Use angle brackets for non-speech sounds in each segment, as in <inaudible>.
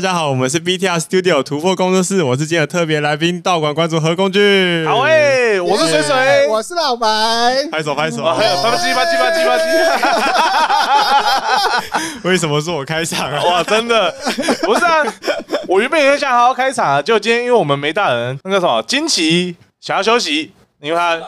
大家好，我们是 BTR Studio 突破工作室，我是今天的特别来宾，道馆馆主何工具。好诶、欸，我是水水，yeah, 我是老白，拍手拍手，还有啪叽啪叽啪叽啪叽。<laughs> 为什么是我开场啊？<laughs> 哇，真的不是啊，我原本也想好好开场啊，就今天因为我们没大人，那个什么金奇想要休息，因为他。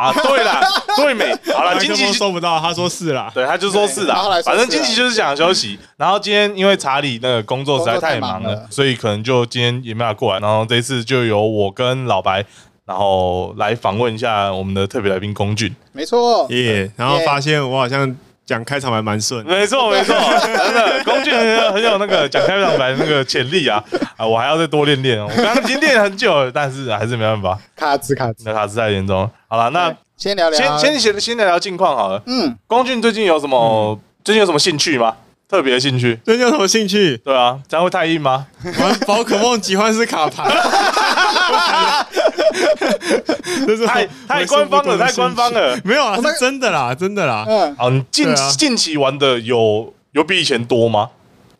啊，对啦，<laughs> 对美，好了，金奇收不到，他说是啦，对，他就说是啦，反正惊奇就是想休息。然后今天因为查理那个工作实在太忙了，所以可能就今天也没法过来。然后这一次就由我跟老白，然后来访问一下我们的特别来宾龚俊。没错，耶。然后发现我好像讲开场还蛮顺，没错 <laughs> 没错，真的，公俊很很有那个讲开场白的那个潜力啊啊！我还要再多练练哦，我刚刚已经练了很久了，但是还是没办法，卡兹卡兹，那卡兹太严重。好了，那先聊聊，先先先先聊聊近况好了。嗯，公俊最近有什么、嗯？最近有什么兴趣吗？特别的兴趣？最近有什么兴趣？对啊，这样会太硬吗？<laughs> 玩宝可梦集幻式卡牌。<laughs> 这是太太官方了，太官方了。没有啊，是真的啦，真的啦。嗯，好，你近、啊、近期玩的有有比以前多吗？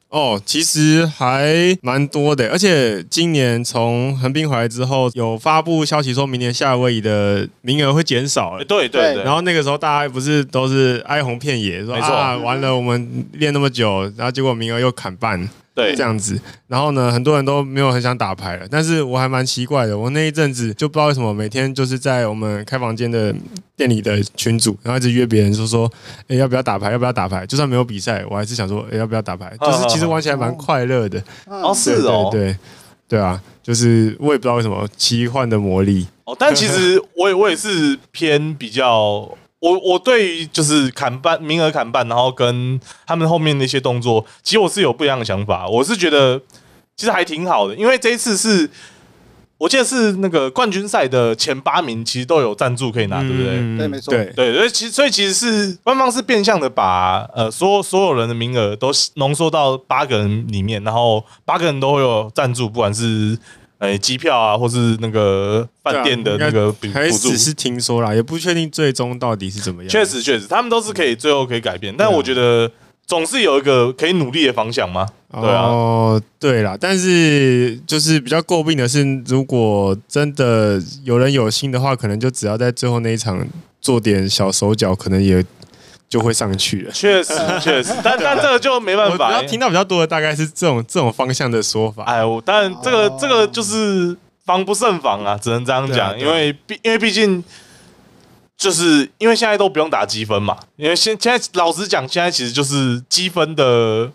哦，其实还蛮多的，而且今年从横滨回来之后，有发布消息说明年夏威夷的名额会减少了。对对对。然后那个时候大家不是都是哀鸿遍野，说啊，完了，我们练那么久，然后结果名额又砍半。对，这样子，然后呢，很多人都没有很想打牌了，但是我还蛮奇怪的，我那一阵子就不知道为什么每天就是在我们开房间的店里的群组，然后一直约别人说说，哎，要不要打牌？要不要打牌？就算没有比赛，我还是想说，哎，要不要打牌？就是其实玩起来蛮快乐的。哦，是哦，对对对啊，就是我也不知道为什么奇幻的魔力。哦，但其实我也我也是偏比较。我我对于就是砍半名额砍半，然后跟他们后面那些动作，其实我是有不一样的想法。我是觉得其实还挺好的，因为这一次是我记得是那个冠军赛的前八名，其实都有赞助可以拿，嗯、对不对？对，没错。对对，所以其实所以其实是官方是变相的把呃所有所有人的名额都浓缩到八个人里面，然后八个人都会有赞助，不管是。哎，机票啊，或是那个饭店的那个补助，只是听说啦，也不确定最终到底是怎么样。确实，确实，他们都是可以最后可以改变，但我觉得总是有一个可以努力的方向嘛。对啊，哦，对啦，但是就是比较诟病的是，如果真的有人有心的话，可能就只要在最后那一场做点小手脚，可能也。就会上去了，确实 <laughs> 确实，但但这个就没办法。我听到比较多的大概是这种这种方向的说法。哎，我但这个这个就是防不胜防啊，只能这样讲。因为毕因为毕竟就是因为现在都不用打积分嘛，因为现现在老实讲，现在其实就是积分的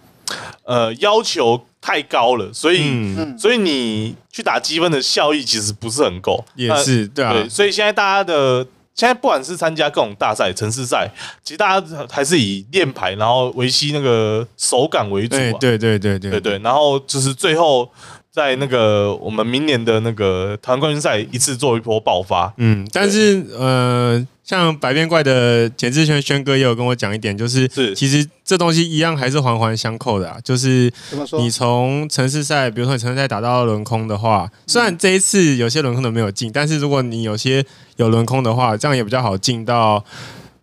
呃要求太高了，所以、嗯、所以你去打积分的效益其实不是很够。也是对啊，对，所以现在大家的。现在不管是参加各种大赛、城市赛，其实大家还是以练牌，然后维系那个手感为主啊。对对对对对对。然后就是最后在那个我们明年的那个台湾冠军赛一次做一波爆发。嗯，但是呃，像百变怪的简志轩轩哥也有跟我讲一点，就是是其实这东西一样还是环环相扣的啊。就是你从城市赛，比如说你城市赛打到轮空的话，虽然这一次有些轮空都没有进，但是如果你有些有轮空的话，这样也比较好进到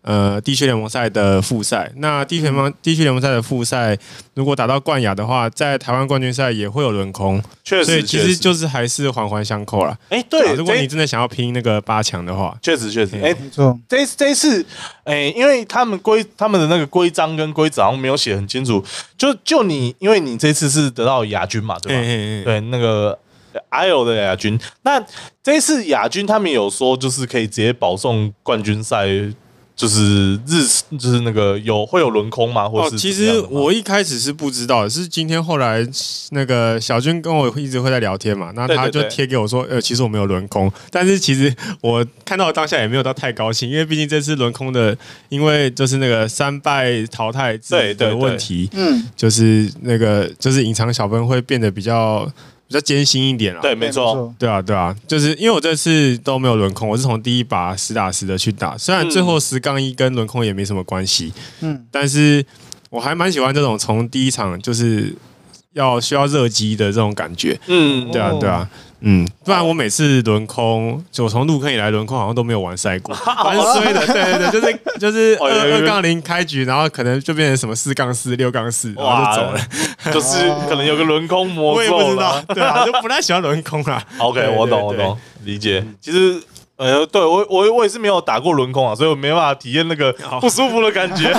呃地区联盟赛的复赛。那地区联盟地区联盟赛的复赛，如果打到冠亚的话，在台湾冠军赛也会有轮空。确实，所以其实就是还是环环相扣啦。哎、欸，对，如果你真的想要拼那个八强的话，确实确实。哎，没错。这一这一次，哎、欸，因为他们规他们的那个规章跟规则好像没有写很清楚。就就你，因为你这次是得到亚军嘛，对吧？对，那个。IO 的亚军，那这一次亚军他们有说，就是可以直接保送冠军赛，就是日，就是那个有会有轮空吗？或者是？其实我一开始是不知道的，是今天后来那个小军跟我一直会在聊天嘛，那他就贴给我说，呃，其实我没有轮空，但是其实我看到当下也没有到太高兴，因为毕竟这次轮空的，因为就是那个三败淘汰制的问题，嗯，就是那个就是隐藏小分会变得比较。比较艰辛一点啊，对，没错，对啊，对啊，就是因为我这次都没有轮空，我是从第一把实打实的去打，虽然最后十杠一跟轮空也没什么关系，嗯，但是我还蛮喜欢这种从第一场就是要需要热机的这种感觉，嗯，对啊，对啊，嗯，不然我每次轮空，就从入坑以来轮空好像都没有玩赛过，<laughs> 蛮衰的。对对对，就是就是二二杠零开局，然后可能就变成什么四杠四、六杠四，然后就走了。<laughs> 就是可能有个轮空魔咒，我也不知道。对啊，<laughs> 就不太喜欢轮空啦。OK，我懂我懂，理解。其实。呃，对我我我也是没有打过轮空啊，所以我没办法体验那个不舒服的感觉，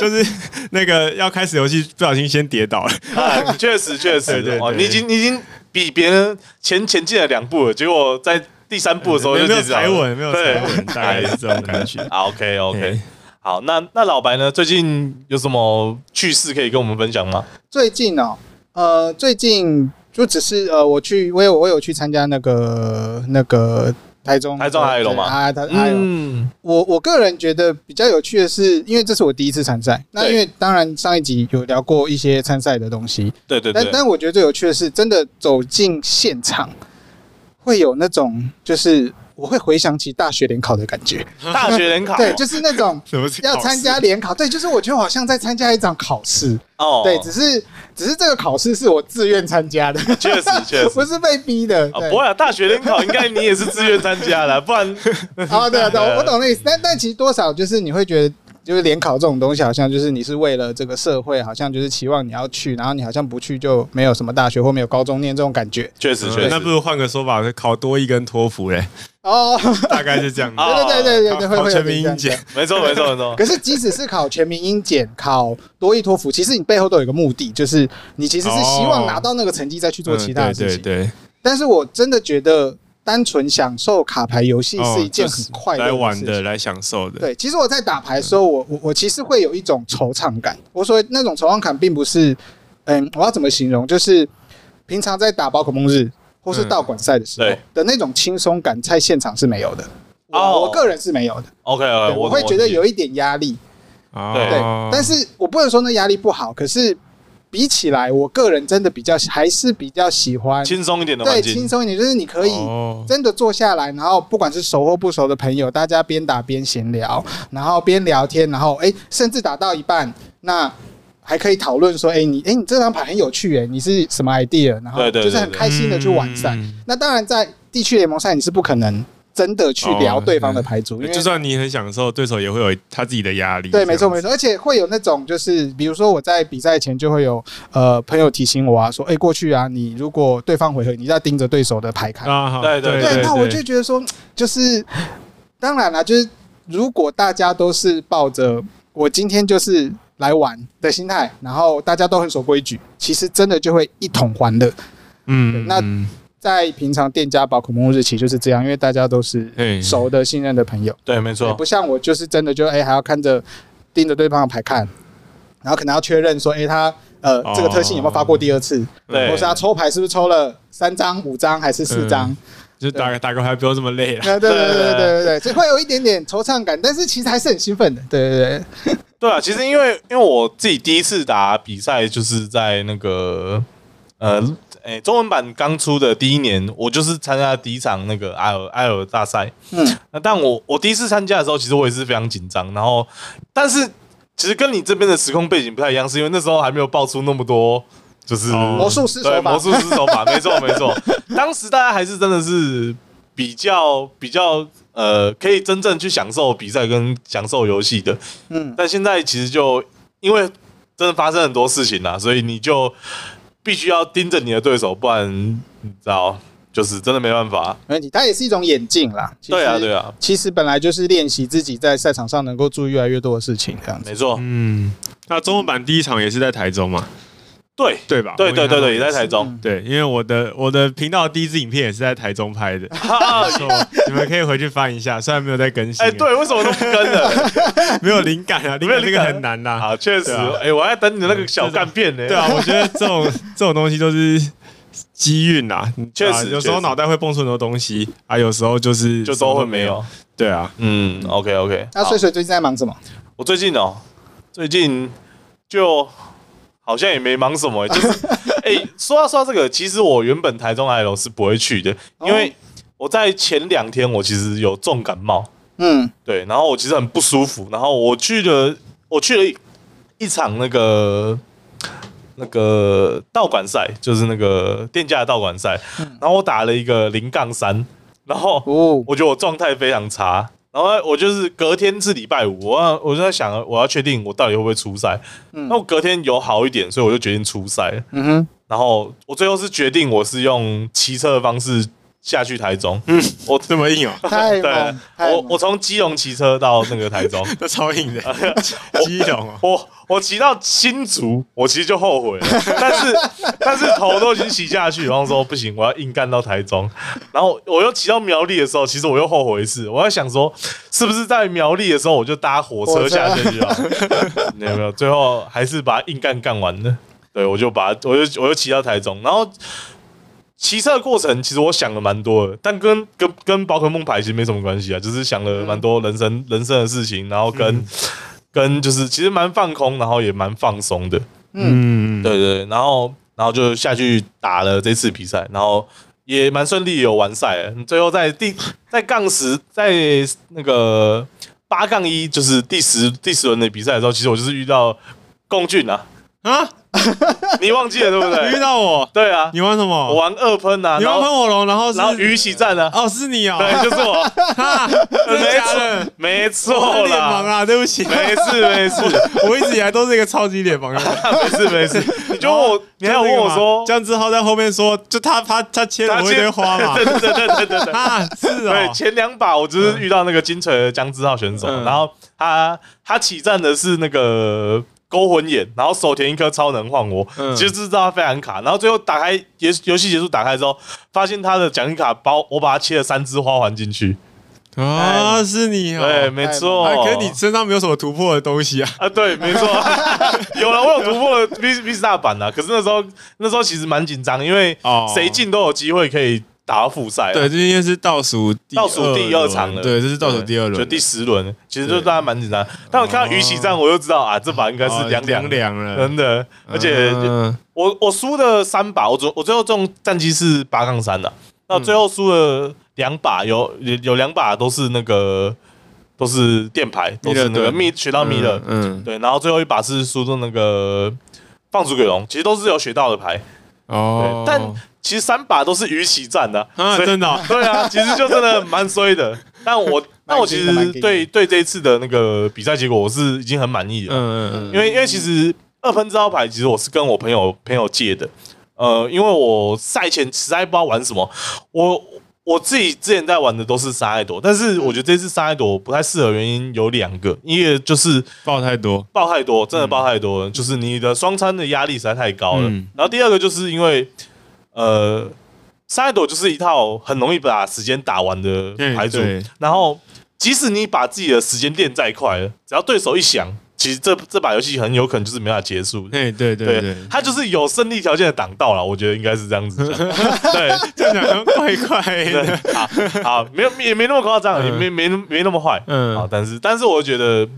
就是那个要开始游戏不小心先跌倒了。确实确实，对对，对，你已经你已经比别人前前进了两步了，结果在第三步的时候就没有踩稳，没有踩稳，大概是这种感觉。<laughs> OK OK，好，那那老白呢？最近有什么趣事可以跟我们分享吗？最近哦，呃，最近。就只是呃，我去，我有我有去参加那个那个台中台中 IRO 吗？啊，台 IRO。嗯，我我个人觉得比较有趣的是，因为这是我第一次参赛。那因为当然上一集有聊过一些参赛的东西。对对对。但但我觉得最有趣的是，真的走进现场，会有那种就是。我会回想起大学联考的感觉，<laughs> 大学联考？对，就是那种 <laughs> 要参加联考，对，就是我觉得好像在参加一场考试。哦，对，只是只是这个考试是我自愿参加的，确实 <laughs> 确实。不是被逼的。不会啊，大学联考应该你也是自愿参加的，不然啊，对啊，对，我懂那意思，但但其实多少就是你会觉得。就是联考这种东西，好像就是你是为了这个社会，好像就是期望你要去，然后你好像不去就没有什么大学或没有高中念这种感觉。确实，确实。那不如换个说法，考多一跟托福嘞？哦，大概是这样。对对对对对，会考全民英检，没错没错没错。<laughs> 可是即使是考全民英检、考多益托福，其实你背后都有一个目的，就是你其实是希望拿到那个成绩再去做其他的事情。对对。但是我真的觉得。单纯享受卡牌游戏是一件很快乐来玩的，来享受的。对，其实我在打牌的时候，我我我其实会有一种惆怅感。我说那种惆怅感，并不是，嗯，我要怎么形容？就是平常在打宝可梦日或是道馆赛的时候的那种轻松感，在现场是没有的。我我个人是没有的。OK，我会觉得有一点压力。对，但是我不能说那压力不好，可是。比起来，我个人真的比较还是比较喜欢轻松一点的环境。对，轻松一点，就是你可以真的坐下来，然后不管是熟或不熟的朋友，大家边打边闲聊，然后边聊天，然后哎，甚至打到一半，那还可以讨论说，哎，你哎，你这张牌很有趣，哎，你是什么 idea？然后就是很开心的去完善。那当然，在地区联盟赛你是不可能。真的去聊对方的牌组，因为就算你很享受，对手也会有他自己的压力。对，没错没错，而且会有那种就是，比如说我在比赛前就会有呃朋友提醒我啊，说哎过去啊，你如果对方回合你在盯着对手的牌看啊，对对对，那我就觉得说，<tsk> 就是当然了，就是如果大家都是抱着我今天就是来玩的心态，然后大家都很守规矩，其实真的就会一统欢乐。嗯，那。在平常店家宝可梦日期就是这样，因为大家都是熟的、信任的朋友。对，没错。不像我，就是真的就哎、欸，还要看着盯着对方的牌看，然后可能要确认说，哎、欸，他呃、哦、这个特性有没有发过第二次？对，或是他抽牌是不是抽了三张、五张还是四张、嗯？就打个打个牌不用这么累了。对对对对对对对，所以会有一点点惆怅感，但是其实还是很兴奋的。对对对。对啊，其实因为因为我自己第一次打比赛就是在那个呃。哎，中文版刚出的第一年，我就是参加第一场那个 IRO IRO 大赛。嗯，那但我我第一次参加的时候，其实我也是非常紧张。然后，但是其实跟你这边的时空背景不太一样，是因为那时候还没有爆出那么多，就是魔术师手法，魔术师手法，没错没错。当时大家还是真的是比较比较呃，可以真正去享受比赛跟享受游戏的。嗯，但现在其实就因为真的发生很多事情啦，所以你就。必须要盯着你的对手，不然你知道，就是真的没办法。没问题，它也是一种眼镜啦。对啊，对啊。其实本来就是练习自己在赛场上能够注意越来越多的事情，这样子。没错。嗯，那中文版第一场也是在台中嘛？对对吧？对对对对，也在台中。对，因为我的我的频道第一支影片也是在台中拍的，<laughs> 错，<laughs> 你们可以回去翻一下，虽然没有在更新。哎，对，为什么都不跟了？<laughs> 没有灵感啊，灵感这个很难呐。好，确实。哎，我还在等你的那个小干片呢。对啊，我觉得这种这种东西都是机运呐，确实，有时候脑袋会蹦出很多东西啊，有时候就是就都会没有。对啊，嗯，OK OK。那水水最近在忙什么？我最近哦，最近就。好像也没忙什么，就是哎、<laughs> 欸，说到说到这个，其实我原本台中 IRO 是不会去的，因为我在前两天我其实有重感冒，嗯，对，然后我其实很不舒服，然后我去了，我去了一场那个。那个道馆赛，就是那个店家的道馆赛，然后我打了一个零杠三，然后我觉得我状态非常差，然后我就是隔天是礼拜五，我我就在想，我要确定我到底会不会出赛，那我隔天有好一点，所以我就决定出赛，嗯哼，然后我最后是决定我是用骑车的方式。下去台中，嗯，我这么硬哦，<laughs> 对，我我从基隆骑车到那个台中，那超硬的，基隆哦，<laughs> 我我骑到新竹，我其实就后悔了，<laughs> 但是但是头都已经骑下去，然后说不行，我要硬干到台中，然后我又骑到苗栗的时候，其实我又后悔一次，我在想说，是不是在苗栗的时候我就搭火车下去了？没有没有，最后还是把它硬干干完了，对，我就把我就我就骑到台中，然后。骑车的过程，其实我想了蛮多的，但跟跟跟宝可梦牌其实没什么关系啊，就是想了蛮多人生、嗯、人生的事情，然后跟、嗯、跟就是其实蛮放空，然后也蛮放松的，嗯，对，对对，然后然后就下去打了这次比赛，然后也蛮顺利有完赛，最后在第在杠十在那个八杠一就是第十第十轮的比赛的时候，其实我就是遇到共俊啊。啊。<laughs> 你忘记了对不对？遇到我，对啊，你玩什么？我玩二喷呐，你玩喷火龙，然后然后鱼起战呢？哦，是你哦，对，就是我，<laughs> <laughs> 没错，没错脸盲啊，对不起，没事没事，我一直以来都是一个超级脸盲，没事没事。你就我，你还有问我说，江志浩在后面说，就他他他切了我一堆花嘛？对对对对对对，啊，是哦，对，前两把我就是遇到那个金锤的江志浩选手，然后他他起战的是那个。勾魂眼，然后手填一颗超能换我，嗯、其实知道他非常卡，然后最后打开游游戏结束打开之后，发现他的奖金卡包，我把它切了三只花环进去。啊，哎、是你哦，对，没错。哎、可是你身上没有什么突破的东西啊？啊，对，没错，<laughs> 有了，我有突破的 V V 大版啊。可是那时候那时候其实蛮紧张，因为谁进都有机会可以。打到复赛，对，这应该是倒数倒数第二场了。对，这是倒数第二轮，就第十轮，其实就大家蛮紧张。但我看到鱼起战，我就知道啊，这把应该是凉凉凉了，真的。而且我我输的三把，我最我最后中战绩是八杠三的。那最后输了两把，有有两把都是那个都是电牌，都是那个密学到密的，嗯，对。然后最后一把是输中那个放逐鬼龙，其实都是有学到的牌哦，但。其实三把都是鱼鳍战的，啊，真的，<laughs> 对啊，其实就真的蛮衰的。但我，但我其实对对这一次的那个比赛结果，我是已经很满意了。嗯嗯嗯，因为因为其实二分这张牌，其实我是跟我朋友朋友借的。呃，因为我赛前实在不知道玩什么，我我自己之前在玩的都是沙爱朵，但是我觉得这次沙爱朵不太适合，原因有两个，一个就是爆太多，爆太多，真的爆太多了，就是你的双餐的压力实在太高了。然后第二个就是因为。呃，沙爱朵就是一套很容易把时间打完的牌组，然后即使你把自己的时间练再快了，只要对手一想，其实这这把游戏很有可能就是没法结束。对对对对，他就是有胜利条件的挡道了，我觉得应该是这样子。<laughs> 对，这样怪怪的。好，好，没有也没那么夸张，也没没没那么坏。嗯，好，但是但是我觉得。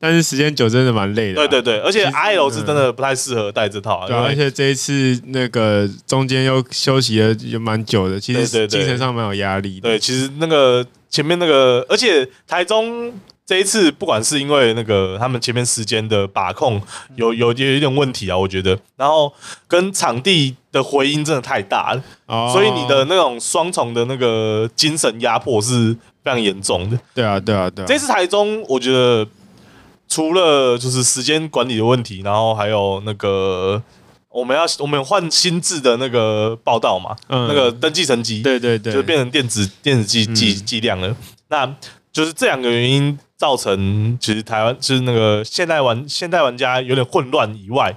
但是时间久真的蛮累的。对对对，而且 IL 是真的不太适合带这套。对，而且这一次那个中间又休息了也蛮久的，其实精神上蛮有压力。对，其实那个前面那个，而且台中这一次不管是因为那个他们前面时间的把控有有有一点问题啊，我觉得，然后跟场地的回音真的太大了，所以你的那种双重的那个精神压迫是非常严重的。对啊，对啊，对啊。这次台中我觉得。除了就是时间管理的问题，然后还有那个我们要我们换新制的那个报道嘛，嗯、那个登记成绩，对对对，就变成电子电子计计计量了。那就是这两个原因造成，其实台湾就是那个现代玩现代玩家有点混乱以外。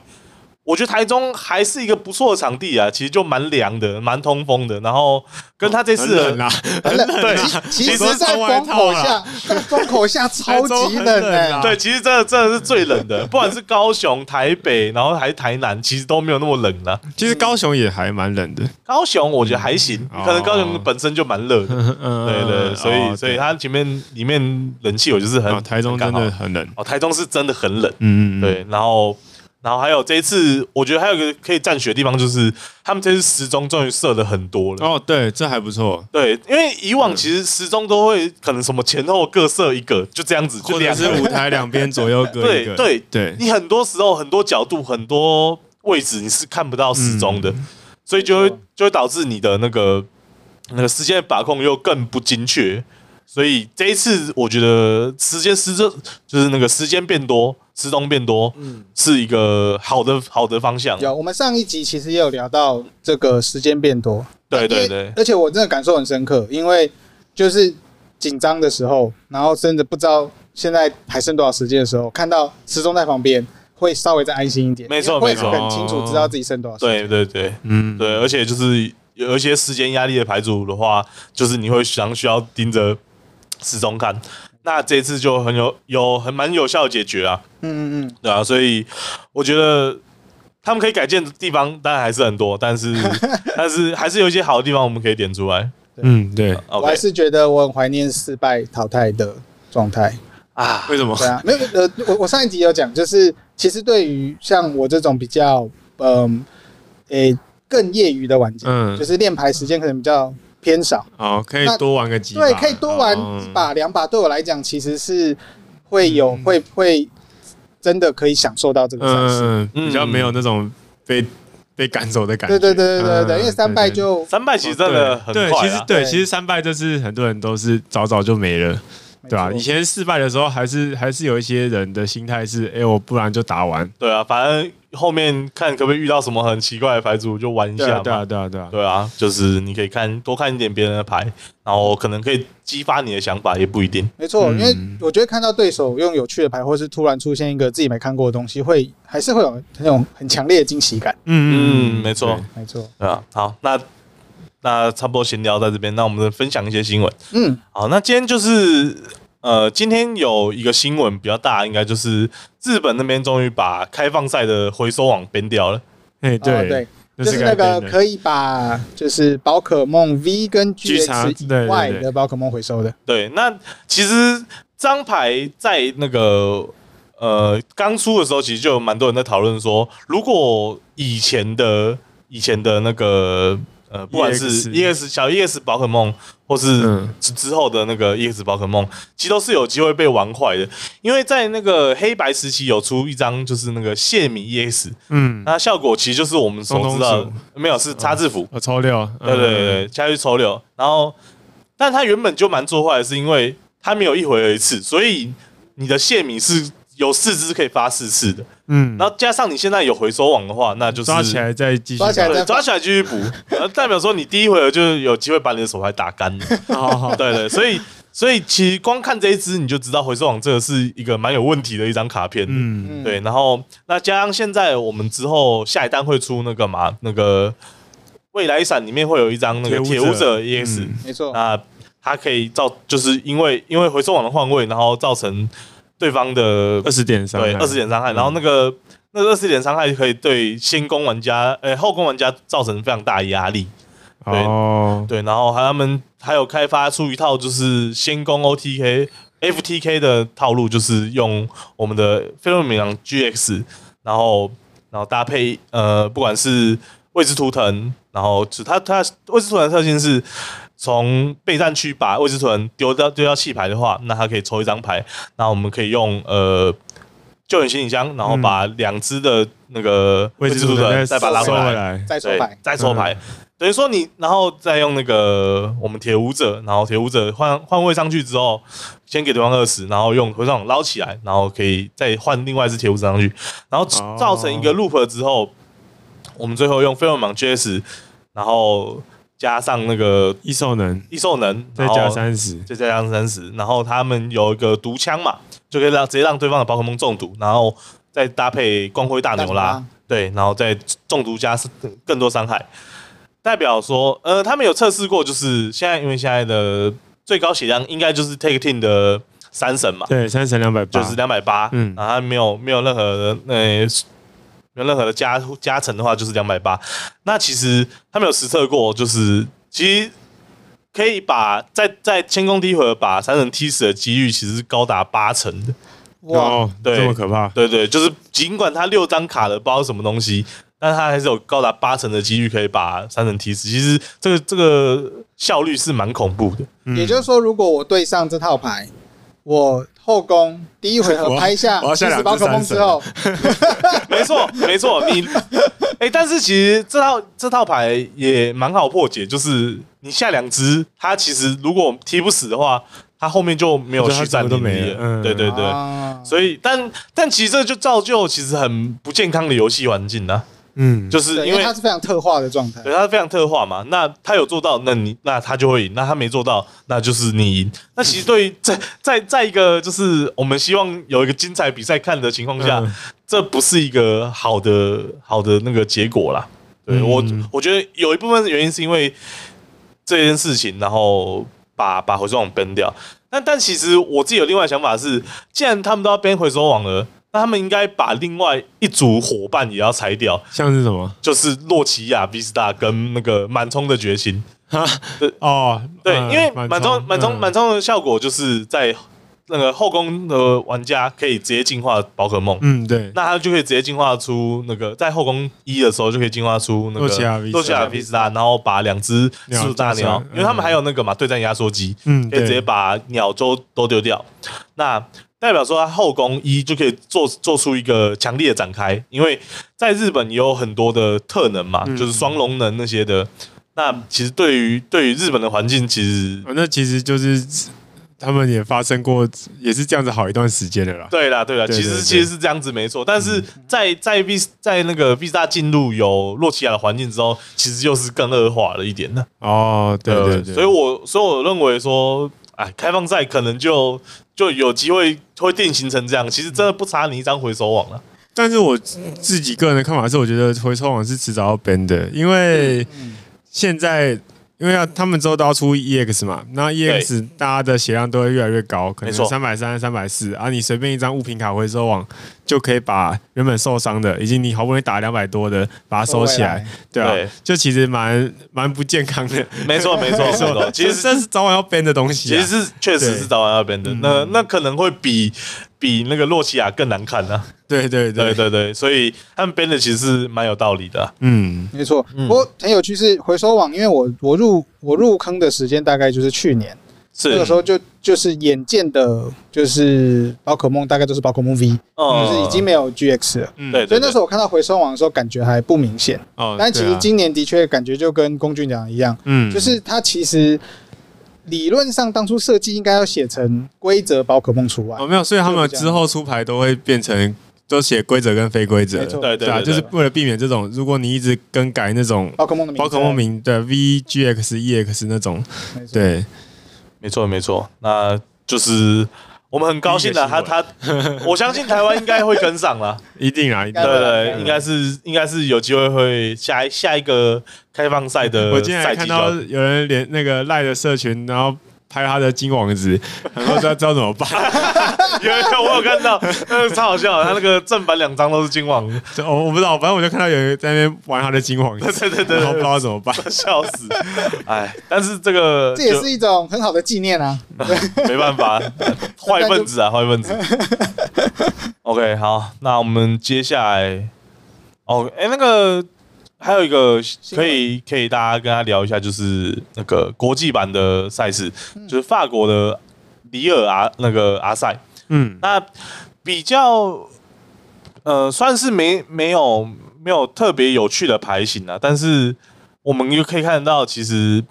我觉得台中还是一个不错的场地啊，其实就蛮凉的，蛮通风的。然后跟他这次的，对，其实，在风口下，在风口下 <laughs> 超级冷的。对，其实真的真的是最冷的，不管是高雄、台北，然后还是台南，其实都没有那么冷的。其实高雄也还蛮冷的，高雄我觉得还行，可能高雄本身就蛮热的。对对，所以所以它前面里面冷气我就是很，台中真的很冷哦，台中是真的很冷。嗯嗯，对，然后。然后还有这一次，我觉得还有一个可以赞许的地方，就是他们这次时钟终于设的很多了。哦，对，这还不错。对，因为以往其实时钟都会可能什么前后各设一个，就这样子，就两是舞台 <laughs> 两边左右各一个。对对对，你很多时候很多角度很多位置你是看不到时钟的，嗯、所以就会就会导致你的那个那个时间的把控又更不精确。所以这一次我觉得时间失真就是那个时间变多，时钟变多，嗯，是一个好的好的方向。有，我们上一集其实也有聊到这个时间变多，对对对，而且我真的感受很深刻，因为就是紧张的时候，然后甚至不知道现在还剩多少时间的时候，看到时钟在旁边，会稍微再安心一点。没错没错，很清楚知道自己剩多少时间。对对对，嗯，对，而且就是有一些时间压力的牌组的话，就是你会想需要盯着时钟看。那这次就很有有很蛮有效的解决啊，嗯嗯嗯，对啊，所以我觉得他们可以改建的地方当然还是很多，但是 <laughs> 但是还是有一些好的地方我们可以点出来。嗯，对，我还是觉得我很怀念失败淘汰的状态啊。为什么？对啊，没有呃，我我上一集有讲，就是其实对于像我这种比较嗯诶、欸、更业余的玩家，嗯，就是练牌时间可能比较。偏少。哦，可以多玩个几把，对，可以多玩一把两把，对我来讲其实是会有、嗯、会会真的可以享受到这个赛事，嗯，比较没有那种被被赶走的感觉。对对对对对对，因为三败就三败其实真的很快、啊。对，其实对，其实三败就是很多人都是早早就没了。对啊，以前失败的时候，还是还是有一些人的心态是，哎，我不然就打完。对啊，反正后面看可不可以遇到什么很奇怪的牌组，就玩一下。对啊，对啊，对啊，对啊，就是你可以看多看一点别人的牌，然后可能可以激发你的想法，也不一定。没错，因为我觉得看到对手用有趣的牌，或是突然出现一个自己没看过的东西，会还是会有那种很强烈的惊喜感。嗯嗯，没错，没错。对啊，好，那那差不多闲聊在这边，那我们分享一些新闻。嗯，好，那今天就是。呃，今天有一个新闻比较大，应该就是日本那边终于把开放赛的回收网编掉了。哎，对、哦、对，就是那个可以把就是宝可梦 V 跟 GX 以外的宝可梦回收的。对，那其实这张牌在那个呃刚出的时候，其实就有蛮多人在讨论说，如果以前的以前的那个。呃，不管是 EX 小 EX 宝可梦，或是之后的那个 EX 宝可梦，其实都是有机会被玩坏的。因为在那个黑白时期有出一张，就是那个谢米 EX，嗯，那效果其实就是我们所知道的，没有是插字符，抽六，对对对，下去抽六。然后，但它原本就蛮做坏的，是因为它没有一回合一次，所以你的谢米是。有四只可以发四次的，嗯，然后加上你现在有回收网的话，那就是抓起来再继续抓起来，抓起来继续补，代表说你第一回合就有机会把你的手牌打干了。好好，对对，所以所以其实光看这一只你就知道回收网这个是一个蛮有问题的一张卡片，嗯，对。然后那加上现在我们之后下一单会出那个嘛，那个未来闪里面会有一张那个铁舞者 EX，没错，那它可以造就是因为因为回收网的换位，然后造成。对方的二十点伤害，对二十点伤害，然后那个那个二十点伤害可以对先攻玩家，诶、欸、后攻玩家造成非常大的压力。对、哦、对，然后还他们还有开发出一套就是先攻 OTK FTK 的套路，就是用我们的费洛蒙 GX，然后然后搭配呃不管是未知图腾，然后就它它未知图腾特性是。从备战区把未知图腾丢掉丢掉弃牌的话，那他可以抽一张牌。那我们可以用呃救援行李箱，然后把两只的那个未知图腾再把它拉回来，再抽牌，再抽牌。嗯、等于说你，然后再用那个我们铁舞者，然后铁舞者换换位上去之后，先给对方二十，然后用回上捞起来，然后可以再换另外一只铁舞者上去，然后造成一个 loop 之后，哦、我们最后用费尔芒 GS，然后。加上那个异兽能，异兽能再加三十，再加上三十，然后他们有一个毒枪嘛，就可以让直接让对方的宝可梦中毒，然后再搭配光辉大牛拉，对，然后再中毒加更多伤害。代表说，呃，他们有测试过，就是现在因为现在的最高血量应该就是 Take Team 的三神嘛，对，三神两百八，就是两百八，嗯，然后他没有没有任何的那。呃没有任何的加加成的话，就是两百八。那其实他们有实测过，就是其实可以把在在天空第一回合把三神踢死的几率，其实是高达八成的。哇，对，这么可怕？对对，就是尽管他六张卡的不知道什么东西，但他还是有高达八成的几率可以把三神踢死。其实这个这个效率是蛮恐怖的。也就是说，如果我对上这套牌，我后宫第一回合拍下七只宝可梦之后，没 <laughs> 错没错，你哎、欸，但是其实这套这套牌也蛮好破解，就是你下两只，它其实如果踢不死的话，它后面就没有续战能力了。嗯，对对对，啊、所以但但其实这就造就其实很不健康的游戏环境呢。嗯，就是因为，因为它是非常特化的状态，对，它是非常特化嘛。那他有做到，那你那他就会赢；那他没做到，那就是你赢。那其实对于在 <laughs> 在在一个就是我们希望有一个精彩比赛看的情况下，嗯、这不是一个好的好的那个结果啦。对、嗯、我我觉得有一部分原因是因为这件事情，然后把把回收网 ban 掉。但但其实我自己有另外想法是，既然他们都要 ban 回收网了。那他们应该把另外一组伙伴也要裁掉，像是什么？就是洛奇亚、比斯达跟那个满充的决心。哈，对哦，对，因为满充、满充、满充的效果就是在那个后宫的玩家可以直接进化宝可梦。嗯，对，那他就可以直接进化出那个在后宫一的时候就可以进化出那个洛奇亚、比斯达，然后把两只四大鸟，因为他们还有那个嘛对战压缩机，嗯，可以直接把鸟都都丢掉。那代表说，他后宫一就可以做做出一个强烈的展开，因为在日本也有很多的特能嘛，嗯、就是双龙能那些的。那其实对于对于日本的环境，其实、哦、那其实就是他们也发生过，也是这样子好一段时间的啦。对啦，对啦，其实其实是这样子没错。但是在在 V 在那个 V 大进入有洛奇亚的环境之后，其实又是更恶化了一点的。哦，对对对，所以我所以我认为说，哎，开放赛可能就。就有机会会定型成这样，其实真的不差你一张回收网了。但是我自己个人的看法是，我觉得回收网是迟早要 ban 的，因为现在。因为要他们之后都要出 EX 嘛，那 EX 大家的血量都会越来越高，可能三百三、三百四，啊，你随便一张物品卡回收网就可以把原本受伤的，以及你好不容易打两百多的，把它收起来，对啊，就其实蛮蛮不健康的。没错，没错，<laughs> 没错，其实这是早晚要 ban 的东西，其实是确实是早晚要 ban 的。那那可能会比。比那个洛奇亚更难看呢、啊？对对对对对，所以他们编的其实是蛮有道理的、啊。嗯，没错。不过很有趣是回收网，因为我我入我入坑的时间大概就是去年，是那个时候就就是眼见的，就是宝可梦大概都是宝可梦 V，、嗯、就是已经没有 GX 了。嗯，对。所以那时候我看到回收网的时候，感觉还不明显。哦，但其实今年的确感觉就跟龚俊讲的一样，嗯，就是它其实。理论上，当初设计应该要写成规则宝可梦除外。哦，没有，所以他们之后出牌都会变成都写规则跟非规则。对对啊，就是为了避免这种，如果你一直更改那种宝可梦的宝可梦名的 V G X E X 那种，对，没错没错，那就是。我们很高兴的，他他，我相信台湾应该会跟上了，<laughs> 一定啊，对对，应该是应该是有机会会下一下一个开放赛的。我今天还看到有人连那个赖的社群，然后。拍他的金王子，然后知道知道怎么办？<laughs> 有有，我有看到，那个超好笑。他那个正版两张都是金网，我我不知道，反正我就看到有人在那边玩他的金王子，<laughs> 对对对，然后不知道怎么办，笑死！哎，但是这个这也是一种很好的纪念啊，<laughs> 没办法，坏分子啊，坏分子。OK，好，那我们接下来，哦，哎，那个。还有一个可以可以大家跟他聊一下，就是那个国际版的赛事，就是法国的里尔阿那个阿赛，嗯，那比较呃算是没没有没有特别有趣的牌型啊，但是我们又可以看得到，其实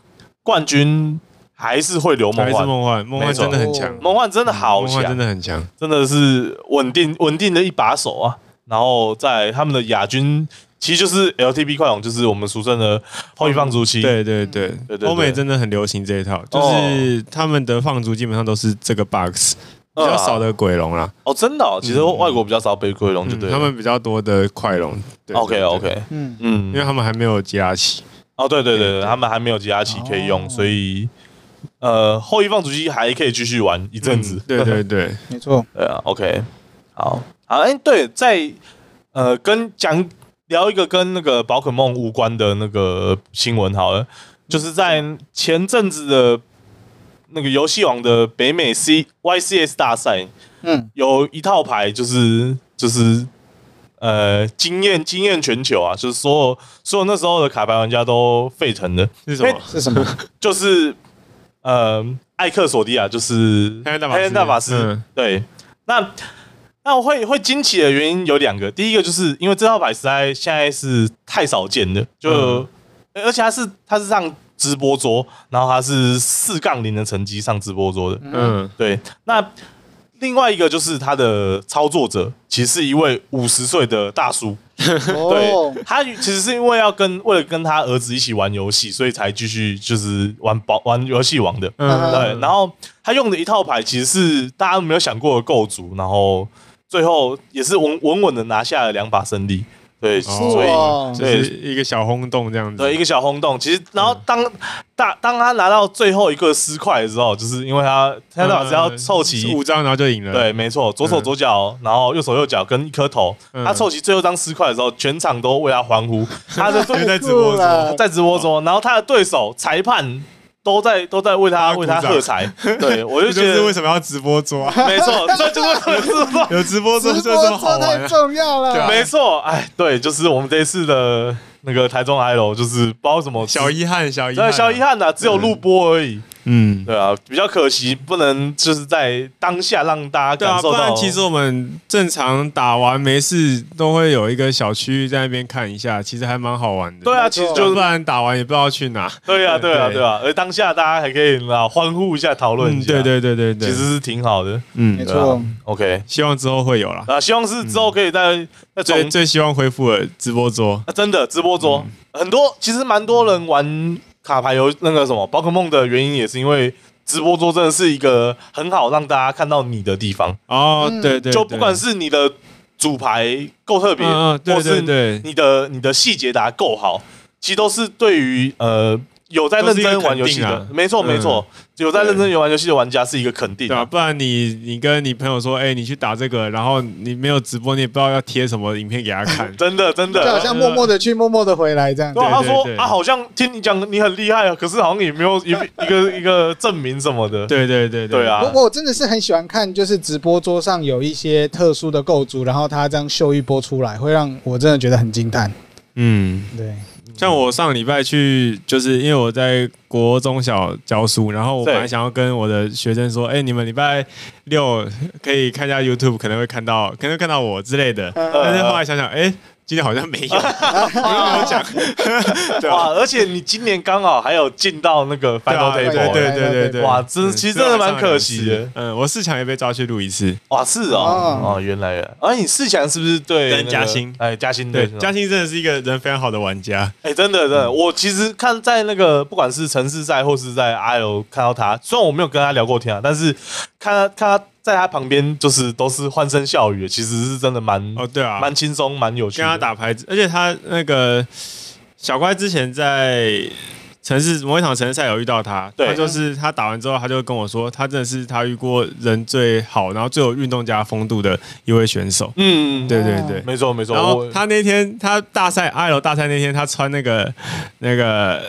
冠军还是会留梦幻，梦幻梦幻真的很强，梦幻真的好强，真的很强，真的是稳定稳定的一把手啊，然后在他们的亚军。其实就是 LTB 快龙，就是我们俗称的后羿放逐期。对对对，欧美真的很流行这一套，就是他们的放逐基本上都是这个 box，比较少的鬼龙啦。哦，真的，哦，其实外国比较少被鬼龙，就对。他们比较多的快龙。OK OK，嗯嗯，因为他们还没有接压器。哦，对对对，他们还没有接压器可以用，所以呃，后羿放逐期还可以继续玩一阵子。对对对，<laughs> 没错。对啊，OK，好，好，哎，对，在呃跟讲。聊一个跟那个宝可梦无关的那个新闻好了，就是在前阵子的那个游戏王的北美 C YCS 大赛，嗯，有一套牌就是就是呃惊艳惊艳全球啊，就是所有所有那时候的卡牌玩家都沸腾的，是什么？是什么？<laughs> 就是呃艾克索迪亚，就是黑暗大法师。嗯、对，那那我会会惊奇的原因有两个，第一个就是因为这套牌实在现在是太少见了，就、嗯、而且它是它是上直播桌，然后它是四杠零的成绩上直播桌的。嗯，对，那。另外一个就是他的操作者，其实是一位五十岁的大叔。<laughs> 对，他其实是因为要跟为了跟他儿子一起玩游戏，所以才继续就是玩宝玩游戏王的。嗯，对。然后他用的一套牌，其实是大家没有想过的构筑，然后最后也是稳稳稳的拿下了两把胜利。对，所以对一个小轰动这样子。对，一个小轰动。其实，然后当大当他拿到最后一个尸块的时候，就是因为他他老是要凑齐五张，然后就赢了。对，没错，左手左脚，然后右手右脚跟一颗头，他凑齐最后一张尸块的时候，全场都为他欢呼。他的对在直播中，在直播中，然后他的对手裁判。都在都在为他为他喝彩，<laughs> 对我就觉得为什么要直播桌？<laughs> 没错，这就是有直播。桌就这么好玩，太重要了。没错，哎，对，就是我们这一次的那个台中 ILO，就是不知道什么。小遗憾，小遗对小遗憾呐，只有录播而已。嗯，对啊，比较可惜，不能就是在当下让大家感受到。对啊，不然其实我们正常打完没事，都会有一个小区域在那边看一下，其实还蛮好玩的。对啊，其实就不然打完也不知道去哪。对啊，对啊，对啊，而当下大家还可以啊欢呼一下，讨论一下。对对对对对，其实是挺好的。嗯，没错。OK，希望之后会有啦。啊，希望是之后可以在最最希望恢复的直播桌。啊，真的直播桌很多，其实蛮多人玩卡牌游那个什么宝可梦的原因，也是因为。直播桌真的是一个很好让大家看到你的地方哦，对对，就不管是你的主牌够特别，或是你的你的细节打得够好，其实都是对于呃。有在认真玩游戏的，没错没错，有在认真玩游戏的玩家是一个肯定，对吧？不然你你跟你朋友说，哎，你去打这个，然后你没有直播，你也不知道要贴什么影片给他看，真 <laughs> 的真的，就好像默默的去，默默的回来这样。对，他说啊，好像听你讲你很厉害啊，可是好像也没有一 <laughs> 一个一个证明什么的。对对对对啊！不过我真的是很喜欢看，就是直播桌上有一些特殊的构筑，然后他这样秀一波出来，会让我真的觉得很惊叹。嗯，对。像我上礼拜去，就是因为我在国中小教书，然后我本来想要跟我的学生说，哎，你们礼拜六可以看一下 YouTube，可能会看到，可能会看到我之类的。但是后来想想，哎。今天好像没有，<laughs> 没有讲。<laughs> 哇！而且你今年刚好还有进到那个 Final Table，对对对对对。哇，真其实真的蛮可惜的。嗯，我四强也被抓去录一次。哇，是哦，哦，原来啊。而你四强是不是对跟嘉欣？哎，嘉欣对，嘉欣真的是一个人非常好的玩家。哎，真的真的，我其实看在那个不管是城市赛或是在 IL 看到他，虽然我没有跟他聊过天啊，但是看他看他。在他旁边就是都是欢声笑语，其实是真的蛮哦，对啊，蛮轻松，蛮有趣。跟他打牌子，而且他那个小乖之前在城市某一场城市赛有遇到他，对，他就是他打完之后，他就跟我说，他真的是他遇过人最好，然后最有运动家风度的一位选手。嗯，对对对，没错没错。然后他那天他大赛 IL 大赛那天，他穿那个那个。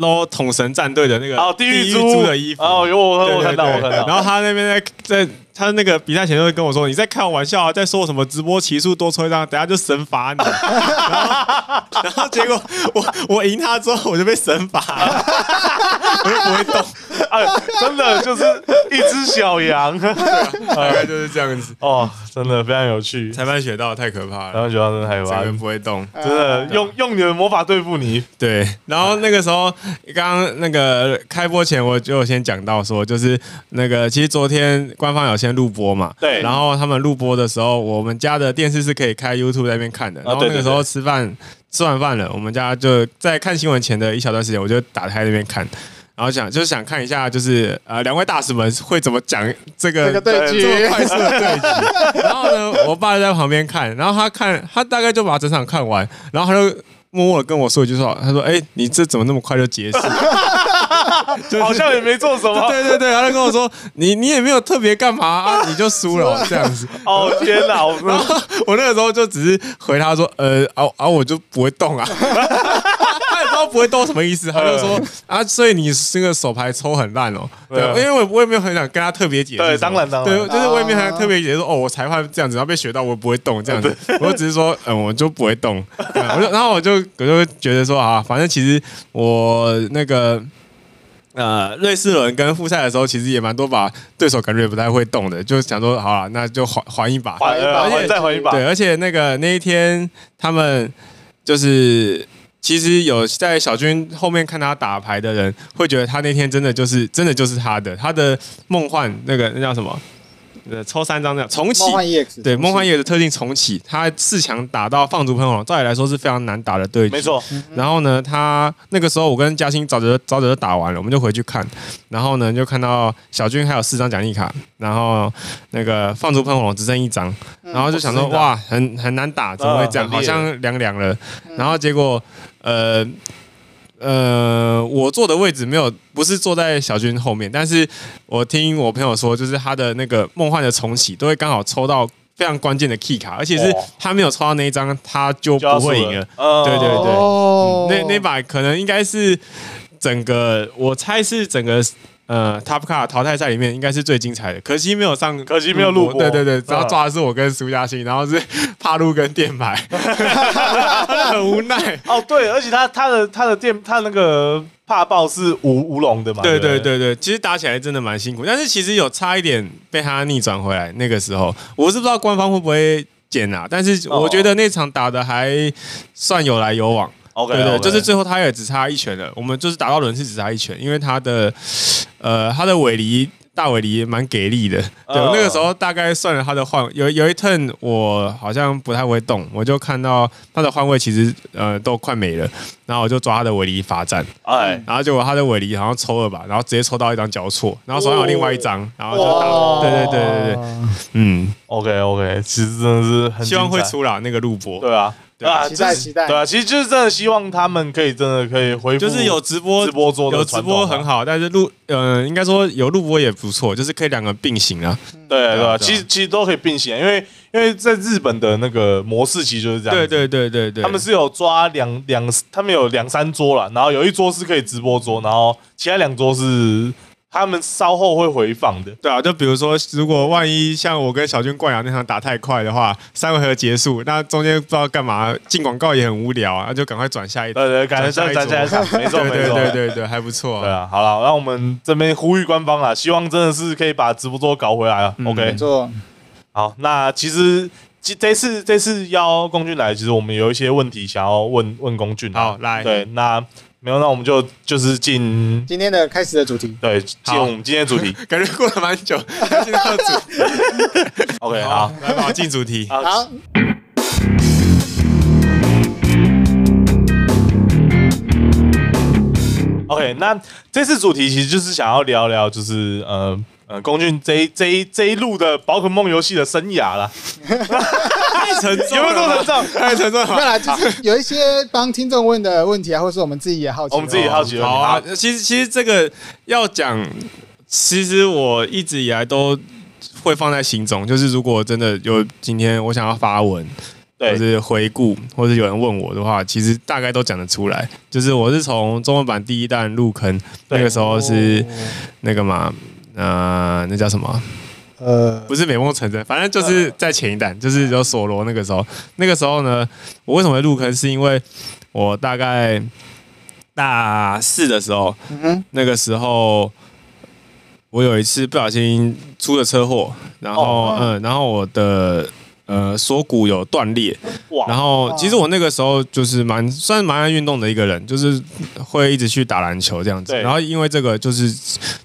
捞统神战队的那个哦，地狱猪的衣服。哦，有我我看到我看到，然后他那边在在他那个比赛前就会跟我说，你在开玩笑啊，在说什么直播骑术多抽一张，等下就神罚你，<laughs> 然后然后结果我我赢他之后我就被神罚。了，我就不会动，哎，真的就是一只小羊，大概就是这样子。<laughs> 哦。真的非常有趣，裁判学到太可怕了。裁判学到真的太可怕，这个不会动，真的用用你的魔法对付你。对，然后那个时候刚刚那个开播前我就先讲到说，就是那个其实昨天官方有先录播嘛，对。然后他们录播的时候，我们家的电视是可以开 YouTube 在那边看的。然后那个时候吃饭吃完饭了，我们家就在看新闻前的一小段时间，我就打开那边看。然后想就是想看一下，就是呃，两位大使们会怎么讲这个这个对局，这么快速的对局。<laughs> 然后呢，我爸就在旁边看，然后他看他大概就把整场看完，然后他就默默的跟我说一句说，他说：“哎，你这怎么那么快就结束？<laughs> <laughs> 就是、好像也没做什么。” <laughs> 对对对，他就跟我说：“你你也没有特别干嘛啊，<laughs> 你就输了这样子。”哦天哪！我我那个时候就只是回他说：“呃，啊啊，我就不会动啊。”他也不知道不会动什么意思？他就说啊，所以你这个手牌抽很烂哦。对，因为我我也没有很想跟他特别解释。对，当然当然。对，就是我也没有很特别解释说哦，我裁判这样子，然后被学到我不会动这样子。我只是说嗯，我就不会动。我就然后我就我就觉得说啊，反正其实我那个。呃，瑞士轮跟复赛的时候，其实也蛮多把对手感觉也不太会动的，就想说好了，那就还还一把，还一把，而且再还一把。对，而且那个那一天他们就是其实有在小军后面看他打牌的人，会觉得他那天真的就是真的就是他的，他的梦幻那个那叫什么？呃，抽三张这样重启，对，梦幻 EX 的特定重启，他四强打到放逐喷火龙，照理来说是非常难打的对决，没错。然后呢，他那个时候我跟嘉欣早早早就打完了，我们就回去看，然后呢就看到小军还有四张奖励卡，然后那个放逐喷火龙只剩一张，然后就想说哇，很很难打，怎么会这样？好像凉凉了。然后结果呃。呃，我坐的位置没有，不是坐在小军后面，但是我听我朋友说，就是他的那个梦幻的重启都会刚好抽到非常关键的 key 卡，而且是他没有抽到那一张，他就不会赢了。对对对，嗯、那那把可能应该是整个，我猜是整个。呃，Top Card 淘汰赛里面应该是最精彩的，可惜没有上，可惜没有录播。对对对，只要抓的是我跟苏嘉欣，然后是 <laughs> 帕路跟电牌，<laughs> 很无奈。<laughs> 哦，对，而且他他的他的电他那个帕爆是无无龙的嘛？对对对对，其实打起来真的蛮辛苦，但是其实有差一点被他逆转回来。那个时候我是不知道官方会不会剪啊，但是我觉得那场打的还算有来有往。OK，对对，就是最后他也只差一拳了。我们就是打到轮次只差一拳，因为他的呃他的尾离大尾离蛮给力的。对，那个时候大概算了他的换有有一 turn 我好像不太会动，我就看到他的换位其实呃都快没了，然后我就抓他的尾离罚站，哎，然后结果他的尾离好像抽了吧，然后直接抽到一张交错，然后手上有另外一张，然后就打，对对对对对，嗯，OK OK，其实真的是很希望会出啦那个录播，对啊。对啊，期待期待。对啊，其实就是真的希望他们可以真的可以恢复，就是有直播直播做的有直播很好，但是录呃，应该说有录播也不错，就是可以两个并行啊。对对，其实其实都可以并行，因为因为在日本的那个模式其实就是这样。对对对对对，他们是有抓两两，他们有两三桌了，然后有一桌是可以直播桌，然后其他两桌是。他们稍后会回放的，对啊，就比如说，如果万一像我跟小军冠阳那场打太快的话，三回合结束，那中间不知道干嘛进广告也很无聊啊，那就赶快转下一，对对，赶快转下一场，<laughs> 没错没错，对对对对，还不错，对啊，好了，那我们这边呼吁官方啊，希望真的是可以把直播桌搞回来啊，OK，没错，好，那其实这次这次邀公俊来，其实我们有一些问题想要问问公俊，好来，对，那。没有，那我们就就是进今天的开始的主题。对，进我们今天的主题，<laughs> 感觉过了蛮久。<laughs> 进到主题，OK，好，来吧，进主题。<laughs> 好。OK，那这次主题其实就是想要聊聊，就是呃。呃，龚俊这一这一这一路的宝可梦游戏的生涯了，<laughs> 太沉重，有没有这么沉重？太沉重了。没有啦，就是有一些帮听众问的问题啊，或者是我们自己也好奇，我们自己也好奇。好啊，其实其实这个要讲，其实我一直以来都会放在心中。就是如果真的有今天我想要发文，对，或是回顾，或是有人问我的话，其实大概都讲得出来。就是我是从中文版第一弹入坑，那个时候是那个嘛。呃，那叫什么？呃，不是美梦成真，反正就是在前一代，就是有索罗那个时候。那个时候呢，我为什么会入坑？是因为我大概大四的时候，那个时候我有一次不小心出了车祸，然后嗯，然后我的。呃，锁骨有断裂，然后其实我那个时候就是蛮算蛮爱运动的一个人，就是会一直去打篮球这样子。然后因为这个，就是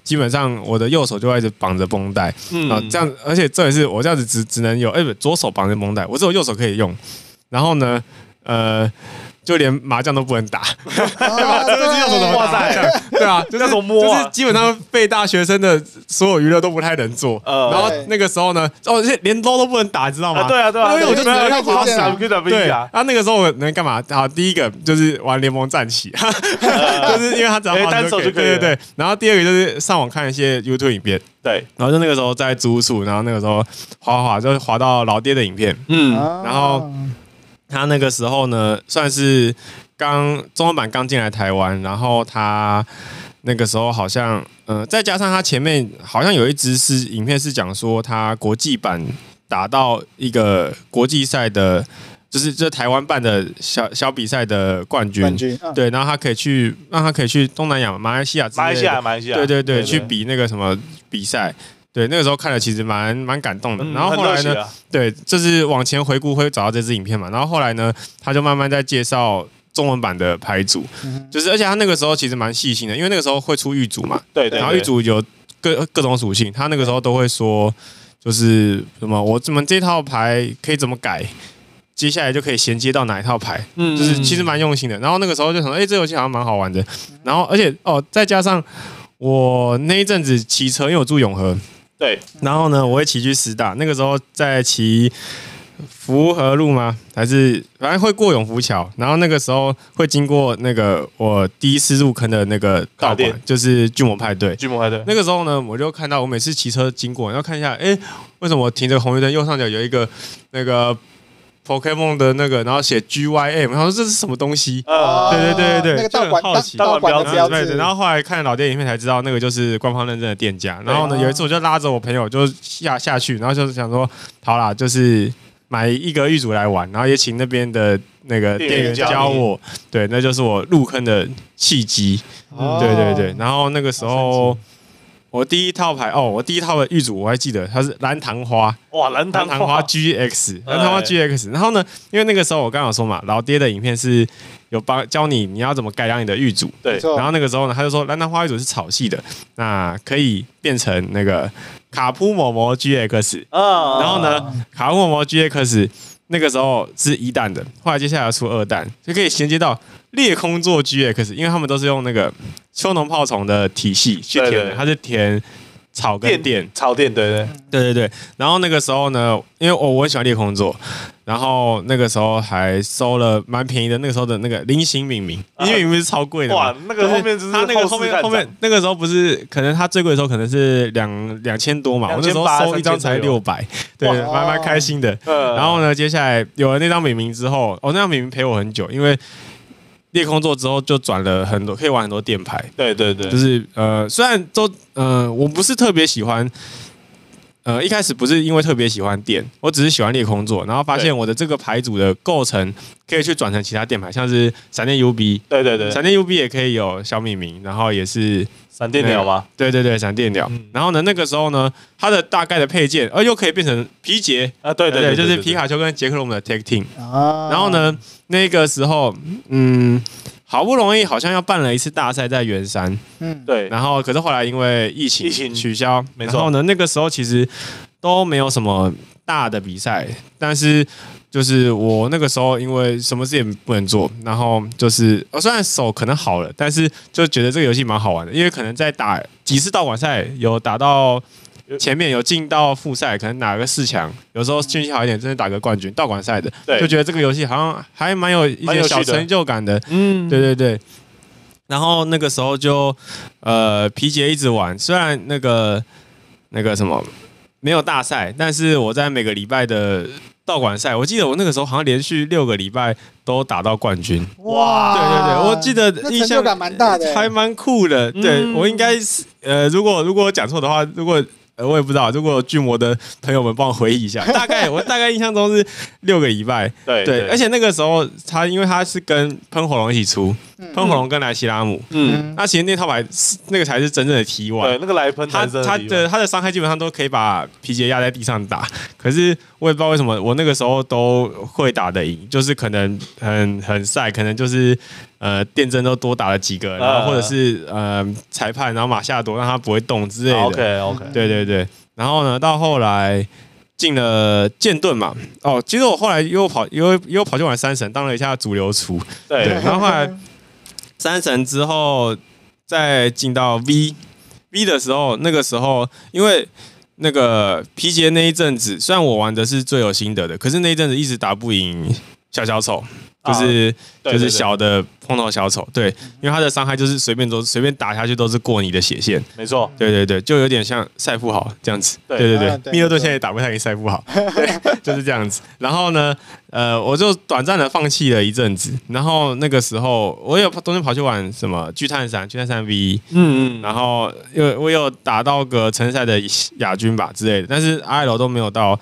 基本上我的右手就一直绑着绷带，啊，这样，而且这也是我这样子只只能有，哎，不，左手绑着绷带，我只有右手可以用。然后呢，呃。就连麻将都不能打，<laughs> 对吧？<laughs> 这是用什么打？<laughs> 对啊，就是就是基本上被大学生的所有娱乐都不太能做。然后那个时候呢，哦，连捞都不能打，知道吗？对啊，对啊，因为我就只能滑手，对啊。那个时候我能干嘛？好，第一个就是玩联盟战棋，就是因为他只要单手就可以。对对对。然后第二个就是上网看一些 YouTube 影片，对。然后就那个时候在租处，然后那个时候滑滑就滑到老爹的影片，嗯，然后。他那个时候呢，算是刚中文版刚进来台湾，然后他那个时候好像，呃，再加上他前面好像有一支是影片是讲说他国际版打到一个国际赛的就是这台湾办的小小比赛的冠军，冠军嗯、对，然后他可以去，让他可以去东南亚、马来西亚、马来西亚、马来西亚，对，对对。去比那个什么比赛，对，那个时候看了其实蛮蛮感动的。嗯、然后后来呢，对，就是往前回顾会找到这支影片嘛，然后后来呢，他就慢慢在介绍中文版的牌组，嗯、就是而且他那个时候其实蛮细心的，因为那个时候会出玉组嘛，对，然后玉组有各各种属性，他那个时候都会说。就是什么，我怎么这套牌可以怎么改，接下来就可以衔接到哪一套牌，嗯，就是其实蛮用心的。然后那个时候就想说，哎、欸，这游戏好像蛮好玩的。然后而且哦，再加上我那一阵子骑车，因为我住永和，对，然后呢，我会骑去师大，那个时候在骑。福和路吗？还是反正会过永福桥，然后那个时候会经过那个我第一次入坑的那个道馆，店就是巨魔派对。巨魔派对。那个时候呢，我就看到我每次骑车经过，然后看一下，哎，为什么我停着红绿灯右上角有一个那个 Pokemon 的那个，然后写 GYM，然后说这是什么东西？啊，对对对对对，那个道馆好奇，道馆的标志。然后后来看老电影片才知道，那个就是官方认证的店家。然后呢，有一次我就拉着我朋友就下下去，然后就是想说，好啦，就是。买一个玉组来玩，然后也请那边的那个店员教我，对，那就是我入坑的契机。哦、对对对，然后那个时候我第一套牌哦，我第一套的玉组我还记得它是蓝糖花，哇，蓝糖花，蓝糖花 GX，蓝糖花 GX。然后呢，因为那个时候我刚刚说嘛，老爹的影片是有帮教你你要怎么改良你的玉组，对。然后那个时候呢，他就说蓝糖花玉组是草系的，那可以变成那个。卡普魔魔 GX，然后呢，卡普魔魔 GX 那个时候是一弹的，后来接下来出二弹，就可以衔接到裂空座 GX，因为他们都是用那个秋农炮虫的体系去填的，它是填。草跟电，草电，对对对对对。然后那个时候呢，因为我我很喜欢裂空座，然后那个时候还收了蛮便宜的，那个时候的那个菱形敏敏，菱形敏敏是超贵的。哇，那个后面就是他那个后面后面那个时候不是，可能他最贵的时候可能是两两千多嘛，我那时候收一张才六百，对，蛮蛮开心的。然后呢，接下来有了那张敏敏之后，哦，那张敏敏陪我很久，因为。裂空座之后就转了很多，可以玩很多电牌。对对对，就是呃，虽然都呃，我不是特别喜欢，呃，一开始不是因为特别喜欢电，我只是喜欢裂空座，然后发现我的这个牌组的构成可以去转成其他电牌，像是闪电 UB。对对对，闪电 UB 也可以有小米名，然后也是。闪电鸟吗？对对对，闪电鸟。嗯、然后呢，那个时候呢，它的大概的配件，呃，又可以变成皮杰啊，对对对，就是皮卡丘跟杰克龙的 tag team。啊。然后呢，那个时候，嗯，好不容易好像要办了一次大赛在圆山，嗯，对。然后，可是后来因为疫情，疫情取消，没错。然后呢，那个时候其实都没有什么大的比赛，但是。就是我那个时候，因为什么事也不能做，然后就是我虽然手可能好了，但是就觉得这个游戏蛮好玩的，因为可能在打几次道馆赛，有打到前面有进到复赛，可能打个四强，有时候运气好一点，真的打个冠军。道馆赛的，对就觉得这个游戏好像还蛮有一些小成就感的。嗯，对对对。然后那个时候就呃皮杰一直玩，虽然那个那个什么没有大赛，但是我在每个礼拜的。道馆赛，我记得我那个时候好像连续六个礼拜都打到冠军。哇！对对对，我记得印象感蛮大的，还蛮酷的。嗯、对我应该是呃，如果如果我讲错的话，如果。呃，我也不知道，如果巨魔的朋友们帮我回忆一下，大概我大概印象中是六个礼拜，对对，而且那个时候他因为他是跟喷火龙一起出，喷火龙跟莱希拉姆，嗯，那其实那套牌那个才是真正的 T one，对，那个来喷他他的他的伤害基本上都可以把皮杰压在地上打，可是我也不知道为什么我那个时候都会打得赢，就是可能很很晒，可能就是。呃，电针都多打了几个，然后或者是呃裁判，然后马夏多让他不会动之类的。OK OK，对对对。然后呢，到后来进了剑盾嘛。哦，其实我后来又跑又又跑去玩三神，当了一下主流厨。对，对。然后后来三神之后再进到 V V 的时候，那个时候因为那个皮杰那一阵子，虽然我玩的是最有心得的，可是那一阵子一直打不赢小小丑。就是就是小的碰到小丑，对，因为他的伤害就是随便都随便打下去都是过你的血线，没错，对对对，就有点像赛富豪这样子，对。对对，密勒顿现在也打不太赢赛富豪，<laughs> 对，就是这样子。然后呢，呃，我就短暂的放弃了一阵子，然后那个时候我有中间跑去玩什么巨碳三、巨碳三 V，嗯嗯，然后又我有打到个城市赛的亚军吧之类的，但是 I L 都没有到。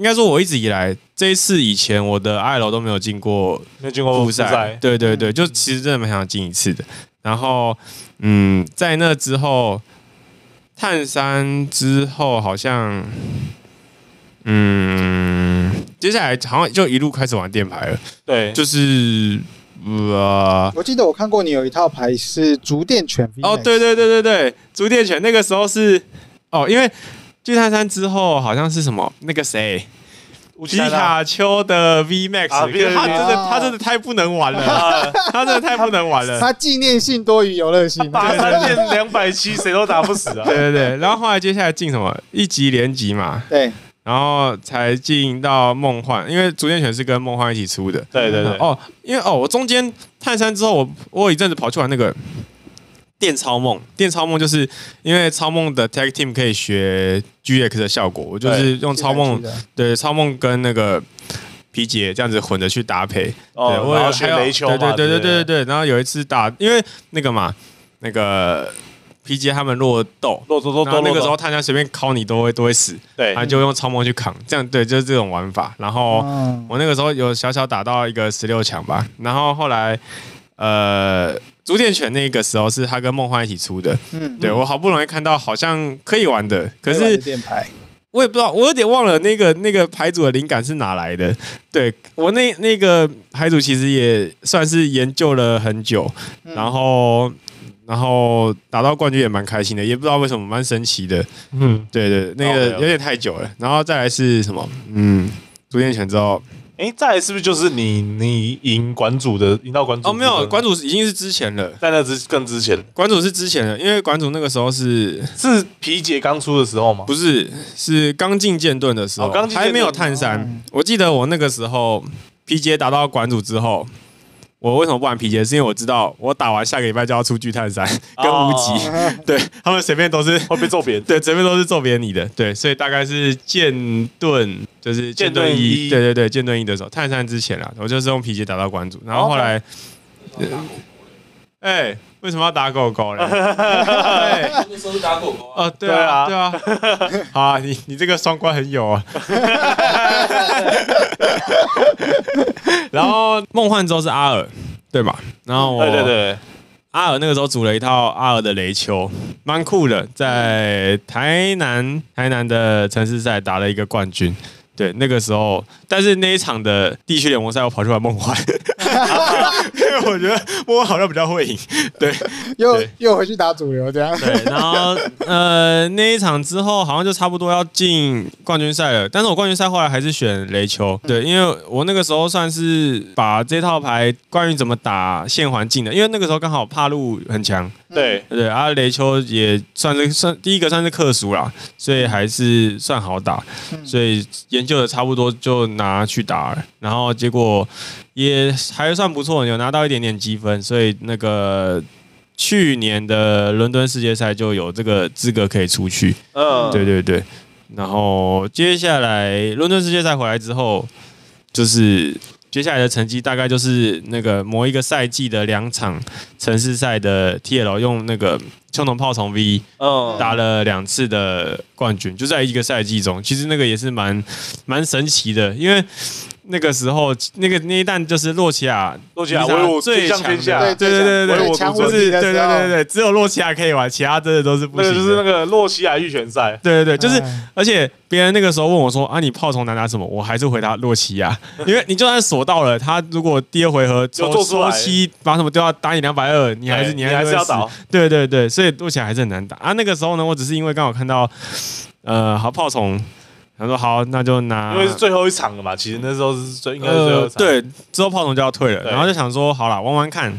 应该说我一直以来这一次以前我的爱楼都没有进过，没有进过复赛，对对对，就其实真的蛮想进一次的。然后嗯，在那之后，探山之后好像嗯，接下来好像就一路开始玩电牌了，对，就是。呃！我记得我看过你有一套牌是竹电犬哦，对对对对对，竹电犬那个时候是哦，因为巨泰山之后好像是什么那个谁？皮卡丘的 V Max，啊、他真的他真的太不能玩了，啊、<laughs> 他真的太不能玩了，他纪念性多于游乐性，把三变两百七谁都打不死啊！对对对，然后后来接下来进什么？一级连级嘛，对。然后才进到梦幻，因为竹电犬是跟梦幻一起出的。对对对。哦，因为哦，我中间泰山之后，我我有一阵子跑去玩那个电超梦。电超梦就是因为超梦的 tag team 可以学 GX 的效果，我就是用超梦，对超梦跟那个皮杰这样子混着去搭配。哦，对我要学雷球。对对对对对对。然后有一次打，因为那个嘛，那个。皮杰他们落豆，落豆落豆，那个时候他家随便敲你都会都会死，对，他就用超梦去扛，这样对，就是这种玩法。然后我那个时候有小小打到一个十六强吧，然后后来呃，竹电犬那个时候是他跟梦幻一起出的，嗯，对我好不容易看到好像可以玩的，可是电牌，我也不知道，我有点忘了那个那个牌组的灵感是哪来的。对我那那个牌组其实也算是研究了很久，然后。然后打到冠军也蛮开心的，也不知道为什么蛮神奇的。嗯，对对，那个有点太久了。然后再来是什么？嗯，竹电犬之后，哎，再来是不是就是你你赢馆主的赢到馆主？哦，没有，馆主已经是之前了，在那之更之前。馆主是之前的，因为馆主那个时候是是皮杰刚出的时候吗？不是，是刚进剑盾的时候，哦、刚进还没有探山。嗯、我记得我那个时候皮杰打到馆主之后。我为什么不玩皮杰？是因为我知道我打完下个礼拜就要出巨泰山 <laughs> 跟无极，哦、<laughs> 对他们随便都是会被揍扁，<laughs> 对，随便都是揍扁你的，对，所以大概是剑盾就是剑盾一，对对对，剑盾一的时候，泰山之前啊，我就是用皮杰打到关主，然后后来，哎，为什么要打狗狗嘞？那时候是打狗狗啊，对啊，对啊，好啊，你你这个双关很有啊。然后梦幻之后是阿尔，对吧？然后我对对对，阿尔那个时候组了一套阿尔的雷球，蛮酷的，在台南台南的城市赛打了一个冠军。对，那个时候，但是那一场的地区联盟赛，我跑去玩梦幻，<laughs> 我觉得梦幻好像比较会赢。对，<laughs> 又对又回去打主流这样。对，然后呃那一场之后，好像就差不多要进冠军赛了。但是我冠军赛后来还是选雷丘，对，因为我那个时候算是把这套牌关于怎么打线环境的，因为那个时候刚好帕路很强。对对，啊，雷丘也算是算第一个算是克输啦，所以还是算好打，所以研究的差不多就拿去打了，然后结果也还算不错，有拿到一点点积分，所以那个去年的伦敦世界赛就有这个资格可以出去。嗯，对对对，然后接下来伦敦世界赛回来之后，就是。接下来的成绩大概就是那个某一个赛季的两场城市赛的 TL 用那个青铜炮虫 V，打了两次的冠军，就在一个赛季中，其实那个也是蛮蛮神奇的，因为。那个时候，那个那一弹就是洛奇亚，洛奇亚威武最强天下，对对对对就是对对对对，只有洛奇亚可以玩，其他真的都是不行。那个就是那个洛奇亚预选赛，对对对，就是，而且别人那个时候问我说啊，你炮虫能拿什么？我还是回答洛奇亚，<laughs> 因为你就算锁到了，他如果第二回合抽抽七把什么都要打你两百二，你还是你还是要倒，对对对，所以洛奇亚还是很难打。啊。那个时候呢，我只是因为刚好看到，呃，好炮虫。他说好，那就拿，因为是最后一场了嘛。其实那时候是最应该是最后一场，对，之后炮筒就要退了。然后就想说，好了，玩玩看。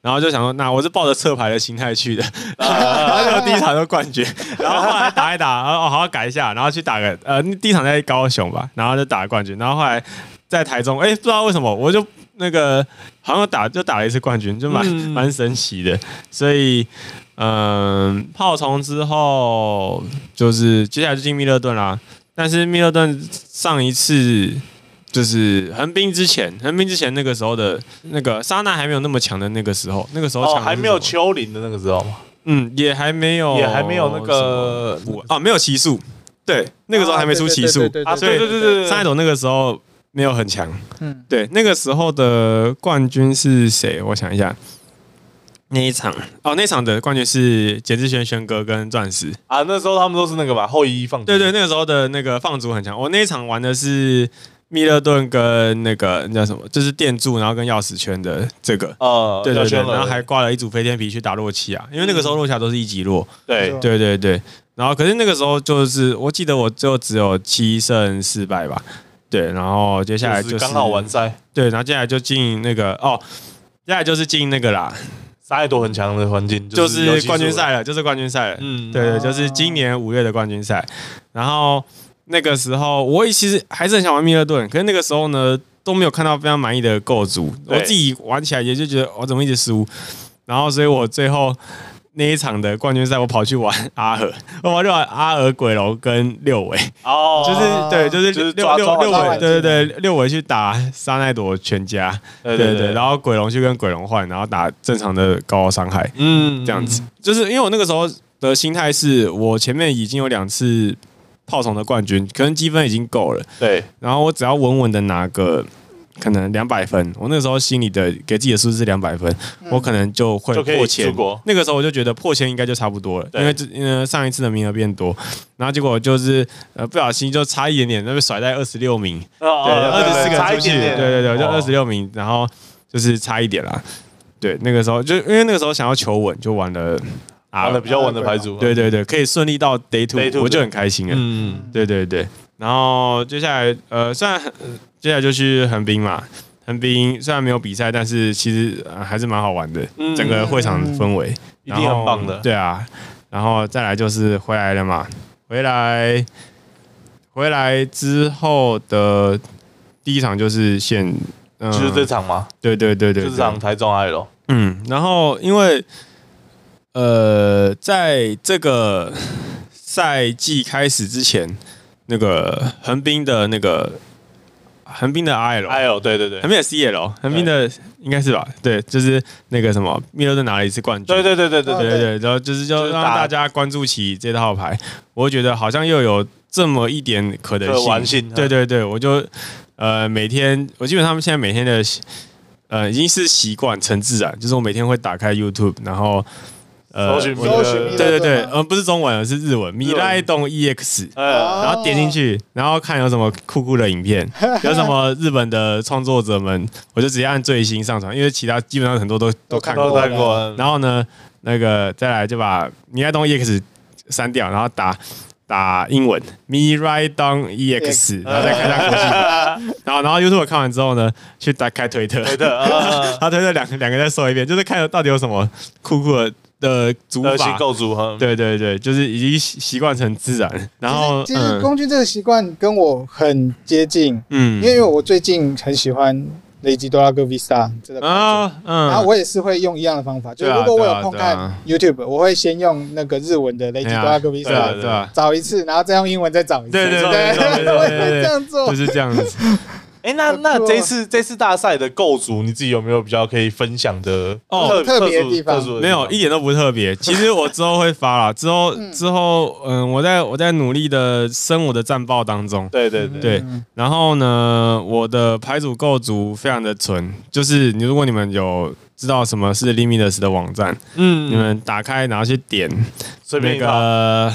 然后就想说，那我是抱着侧牌的心态去的。<laughs> 然后就第一场就冠军，<laughs> 然后后来打一打，然后好好改一下，然后去打个呃，第一场在高雄吧，然后就打个冠军。然后后来在台中，哎，不知道为什么，我就那个好像打就打了一次冠军，就蛮蛮神奇的。所以，嗯，炮虫之后就是接下来就进密勒顿啦。但是密勒顿上一次就是横滨之前，横滨之前那个时候的那个莎娜还没有那么强的那个时候，那个时候还没有丘陵的那个时候吗？嗯，也还没有，也还没有那个啊，没有奇数，对，那个时候还没出奇数啊，对对对对，山海斗那个时候没有很强。嗯，对，那个时候的冠军是谁？我想一下。那一场哦，那场的冠军是简志轩轩哥跟钻石啊。那时候他们都是那个吧后羿放。对对，那个时候的那个放逐很强。我那一场玩的是密勒顿跟那个那叫什么，就是电柱，然后跟钥匙圈的这个。哦，对对对，然后还挂了一组飞天皮去打洛奇啊，因为那个时候洛奇亚都是一级洛。对对对对，然后可是那个时候就是我记得我就只有七胜四败吧。对，然后接下来就是刚好完赛。对，然后接下来就进那个哦，接下来就是进那个啦。沙耶多很强的环境，就是冠军赛了，就是冠军赛了。嗯，对对，就是今年五月的冠军赛。然后那个时候，我也其实还是很想玩密勒顿，可是那个时候呢，都没有看到非常满意的构筑，我自己玩起来也就觉得我怎么一直输。然后，所以我最后。那一场的冠军赛，我跑去玩 <laughs> 阿尔，我跑去玩阿尔鬼龙跟六尾，哦，就是对，就是六六六尾，对对对，六尾去打沙奈朵全家，对对对，然后鬼龙去跟鬼龙换，然后打正常的高伤害，嗯，这样子，就是因为我那个时候的心态是我前面已经有两次炮筒的冠军，可能积分已经够了，对，然后我只要稳稳的拿个。可能两百分，我那个时候心里的给自己的数字是两百分，嗯、我可能就会破千。那个时候我就觉得破千应该就差不多了，因为因为上一次的名额变多，然后结果就是呃不小心就差一点点，那被甩在二十六名，哦、对，二十四个人出去，对对对，就二十六名，然后就是差一点啦。对，那个时候就因为那个时候想要求稳，就玩了啊，玩了比较稳的牌组，对对对，可以顺利到 day two，, day two 我就很开心了。嗯，对对对。然后接下来，呃，虽然接下来就去横滨嘛，横滨虽然没有比赛，但是其实还是蛮好玩的，嗯、整个会场氛围一定很棒的。对啊，然后再来就是回来了嘛，回来回来之后的第一场就是现，嗯、就是这场吗？对对对对，这场台中爱咯。嗯，然后因为呃，在这个赛季开始之前。那个横滨的那个横滨的 IL，IL 对对对，横滨的 CL，横滨的应该是吧？对，就是那个什么密勒顿拿了一次冠军，对对对对对对对，然后就是就让大家关注起这套牌，我觉得好像又有这么一点可能性，对对对，我就呃每天，我基本上现在每天的呃已经是习惯成自然，就是我每天会打开 YouTube，然后。呃，对对对，呃，不是中文，是日文，米莱洞 EX，然后点进去，然后看有什么酷酷的影片，<laughs> 有什么日本的创作者们，我就直接按最新上传，因为其他基本上很多都都看过，看过。然后呢，那个再来就把米莱洞 EX 删掉，然后打打英文米莱洞 EX，然后再看一下国际，<laughs> 然后然后 YouTube 看完之后呢，去打开推特，推特，<laughs> 然后推特两两个再说一遍，就是看到底有什么酷酷的。的组法。构筑哈，对对对，就是已经习惯成自然。然后其实工具这个习惯跟我很接近，嗯，因为我最近很喜欢雷吉多拉戈 Vista 这个啊，嗯，然后我也是会用一样的方法，就是如果我有空看 YouTube，我会先用那个日文的雷吉多拉戈 Vista 找一次，然后再用英文再找一次，对对对，我 <laughs> 会这样做，就是这样子。哎，那那这次这次大赛的构筑，你自己有没有比较可以分享的哦特别的地方？没有，一点都不特别。其实我之后会发啦，之后之后，嗯，我在我在努力的升我的战报当中。对对对对。然后呢，我的牌组构筑非常的纯，就是你如果你们有知道什么是 Limitless 的网站，嗯，你们打开然后去点那个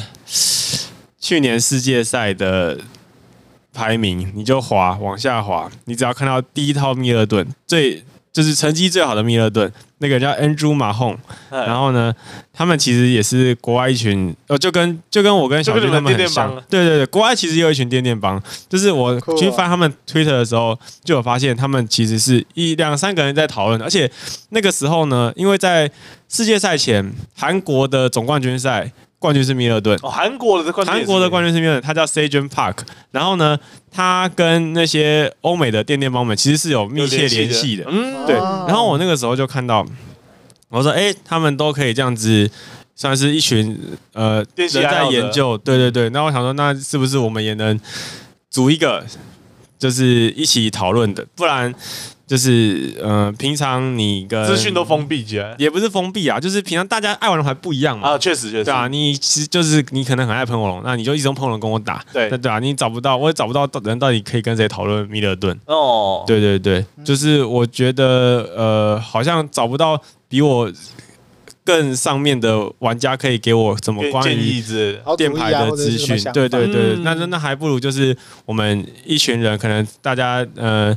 去年世界赛的。排名，你就滑往下滑，你只要看到第一套密勒顿，最就是成绩最好的密勒顿，那个叫 Andrew Mahon，然后呢，他们其实也是国外一群，呃，就跟就跟我跟小军他们很像，对对对，国外其实也有一群电电帮，就是我去翻他们 Twitter 的时候，就有发现他们其实是一两三个人在讨论，而且那个时候呢，因为在世界赛前，韩国的总冠军赛。冠军是米勒顿哦，韩国的冠军，韩国的冠军是米勒顿，他叫 Sajun Park。然后呢，他跟那些欧美的电电帮们其实是有密切联系的，嗯，对。然后我那个时候就看到，我说，哎、欸，他们都可以这样子，算是一群呃人在研究，对对对。那我想说，那是不是我们也能组一个就是一起讨论的，不然。就是呃，平常你跟资讯都封闭起来，也不是封闭啊，就是平常大家爱玩的还不一样嘛。啊，确实确实。对啊，你其实就是你可能很爱喷火龙，那你就一直用喷火龙跟我打。对，那对啊，你找不到，我也找不到人到底可以跟谁讨论密勒顿。哦，对对对，就是我觉得呃，好像找不到比我更上面的玩家可以给我怎么关于电牌的资讯。对对对，那那那还不如就是我们一群人，可能大家呃。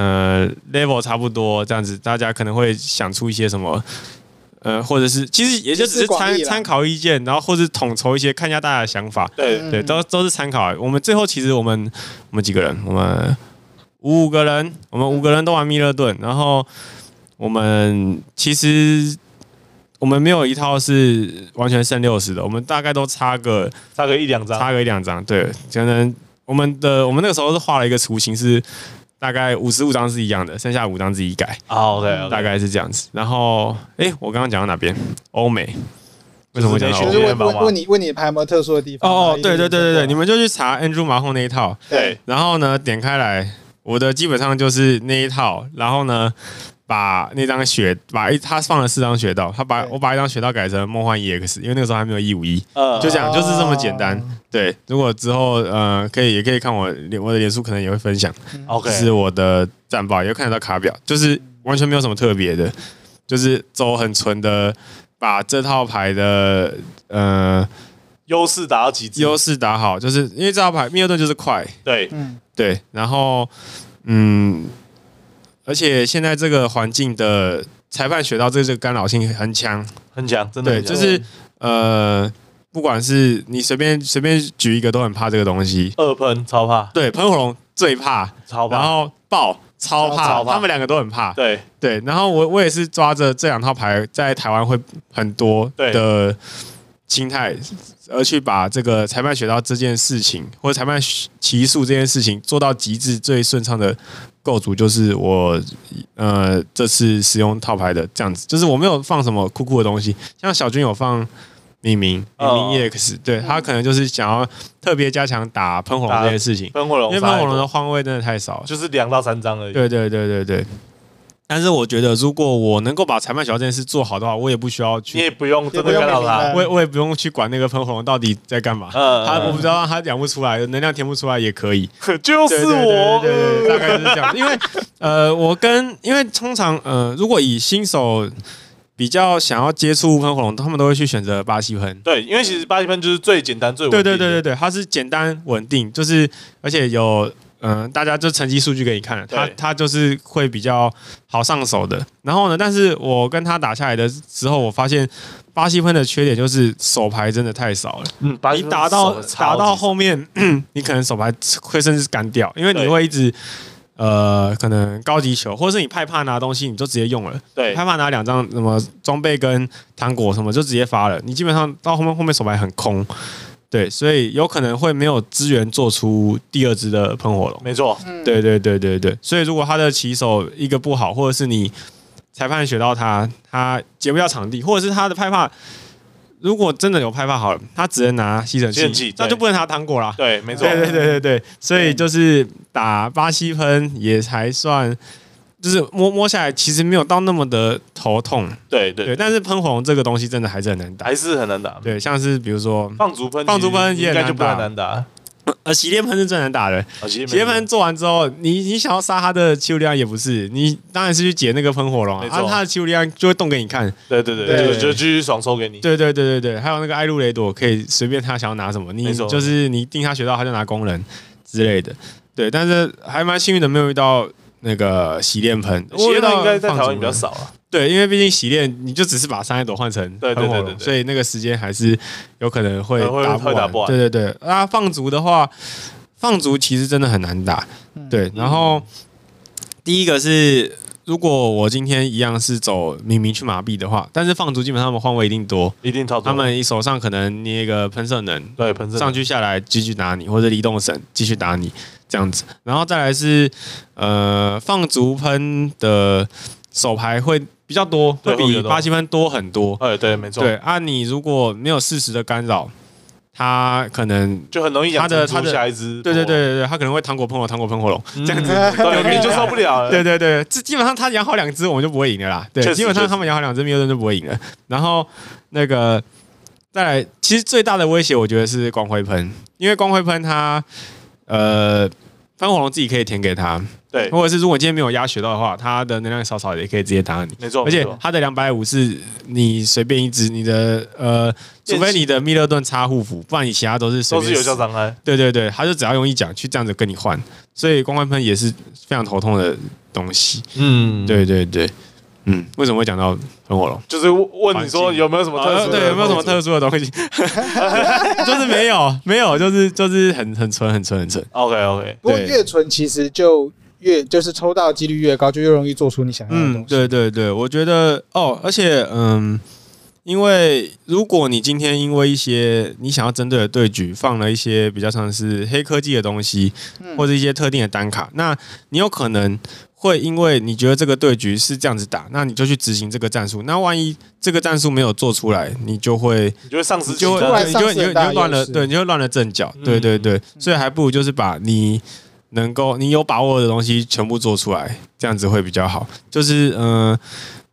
呃，level 差不多这样子，大家可能会想出一些什么，呃，或者是其实也就只是参参考意见，然后或者统筹一些，看一下大家的想法。对对，都都是参考。我们最后其实我们我们几个人，我们五五个人，我们五个人都玩密勒顿，然后我们其实我们没有一套是完全剩六十的，我们大概都差个差个一两张，差个一两张。对，可能我们的我们那个时候是画了一个雏形是。大概五十五张是一样的，剩下五张自己改。Oh, OK，, okay. 大概是这样子。然后，哎、欸，我刚刚讲到哪边？欧美？为什么会讲到欧美？就是问问问你问你拍有没有特殊的地方？哦，对对对对对，你们就去查 Andrew Mahon 那一套。对。然后呢，点开来，我的基本上就是那一套。然后呢？把那张雪，把一他放了四张雪道，他把我把一张雪道改成梦幻 EX，因为那个时候还没有一五一，就这样，就是这么简单。对，如果之后呃可以也可以看我我的脸书，可能也会分享。OK，是我的战报，也会看得到卡表，就是完全没有什么特别的，就是走很纯的，把这套牌的呃优势打到极致，优势打好，就是因为这套牌密勒顿就是快，对，嗯，对，然后嗯。而且现在这个环境的裁判学到这个干扰性很强，很强，真的对，就是呃，不管是你随便随便举一个都很怕这个东西。二喷超怕，对，喷火龙最怕，超怕，然后爆超怕，超怕，他们两个都很怕。对对，然后我我也是抓着这两套牌在台湾会很多的心态，而去把这个裁判学到这件事情，或者裁判起诉这件事情做到极致最顺畅的。构筑就是我，呃，这次使用套牌的这样子，就是我没有放什么酷酷的东西，像小军有放米明米明 EX，对，他可能就是想要特别加强打喷火龙这件事情，喷火龙，因为喷火龙的换位真的太少，就是两到三张而已。对对对对对。但是我觉得，如果我能够把裁判小这件事做好的话，我也不需要去，你也不用真的干扰他，我也我也不用去管那个喷火龙到底在干嘛。嗯，他我不知道他养不出来，能量填不出来也可以。<laughs> 就是我，对对对，大概是这样。因为呃，我跟因为通常呃，如果以新手比较想要接触喷火龙，他们都会去选择巴西喷。对，因为其实巴西喷就是最简单最稳定。对对对对对，它是简单稳定，就是而且有。嗯、呃，大家就成绩数据给你看了，他他就是会比较好上手的。然后呢，但是我跟他打下来的时候，我发现巴西喷的缺点就是手牌真的太少了。嗯，你打到打到后面，<clears throat> 你可能手牌会甚至干掉，因为你会一直呃，可能高级球，或者是你害怕拿东西，你就直接用了。对，害怕拿两张什么装备跟糖果什么就直接发了，你基本上到后面后面手牌很空。对，所以有可能会没有资源做出第二只的喷火龙。没错，对对对对对。所以如果他的骑手一个不好，或者是你裁判学到他，他截不掉场地，或者是他的派帕，如果真的有派帕好了，他只能拿吸尘器，那就不能拿糖果啦。对，没错。对对对对对。所以就是打巴西喷也才算。就是摸摸下来，其实没有到那么的头痛。对对，对，但是喷火龙这个东西真的还是很难打，还是很难打。对，像是比如说放逐喷，放逐喷也很难打。<laughs> 呃，洗练喷是最难打的。哦、洗练喷做完之后，你你想要杀他的气力量也不是，你当然是去解那个喷火龙啊，啊，他的气力量就会动给你看。对对对，对，对，就继续爽抽给你。对对对对对，还有那个艾露雷朵，可以随便他想要拿什么，你就是你定他学到，他就拿工人之类的。对，但是还蛮幸运的，没有遇到。那个洗练喷，洗练应该在台湾比较少啊。对，因为毕竟洗练，你就只是把三叶朵换成对对对对，所以那个时间还是有可能会打不完。对对对，啊，放逐的话，放逐其实真的很难打。对，然后第一个是，如果我今天一样是走明明去麻痹的话，但是放逐基本上他们换位一定多，一定超多。他们手上可能捏一个喷射能，对，喷射上去下来继续打你，或者离动绳继续打你。这样子，然后再来是，呃，放逐喷的手牌会比较多，会比巴西喷多很多。哎，对，没错。对啊，你如果没有适时的干扰，他可能就很容易他的他的下一只，对对对对对，他可能会糖果喷火，糖果喷火龙、嗯、这样子，对，你就受不了了。对对对，这基本上他养好两只，我们就不会赢了啦。对，基本上他们养好两只密尔顿就不会赢了。然后那个再来，其实最大的威胁我觉得是光辉喷，因为光辉喷它呃。喷火龙自己可以填给他，对，或者是如果今天没有压血到的话，它的能量少少的也可以直接打你，没错。而且它的两百五是你随便一只，你的呃，除非你的密勒顿插护符，不然你其他都是都是有效伤害。对对对，他就只要用一讲去这样子跟你换，所以光环喷也是非常头痛的东西。嗯，对对对。嗯，为什么会讲到喷火龙？就是问你说有没有什么特殊？对，有没有什么特殊的东西？<laughs> 就是没有，没有，就是就是很很纯，很纯，很纯。OK OK。不过越纯其实就越就是抽到几率越高，就越容易做出你想要的东西。嗯，对对对，我觉得哦，而且嗯，因为如果你今天因为一些你想要针对的对局放了一些比较像是黑科技的东西，或者一些特定的单卡，那你有可能。会因为你觉得这个对局是这样子打，那你就去执行这个战术。那万一这个战术没有做出来，你就会你就会丧失，就会你就会你就乱了，对，你就乱了阵脚。对对对，所以还不如就是把你能够你有把握的东西全部做出来，这样子会比较好。就是嗯。呃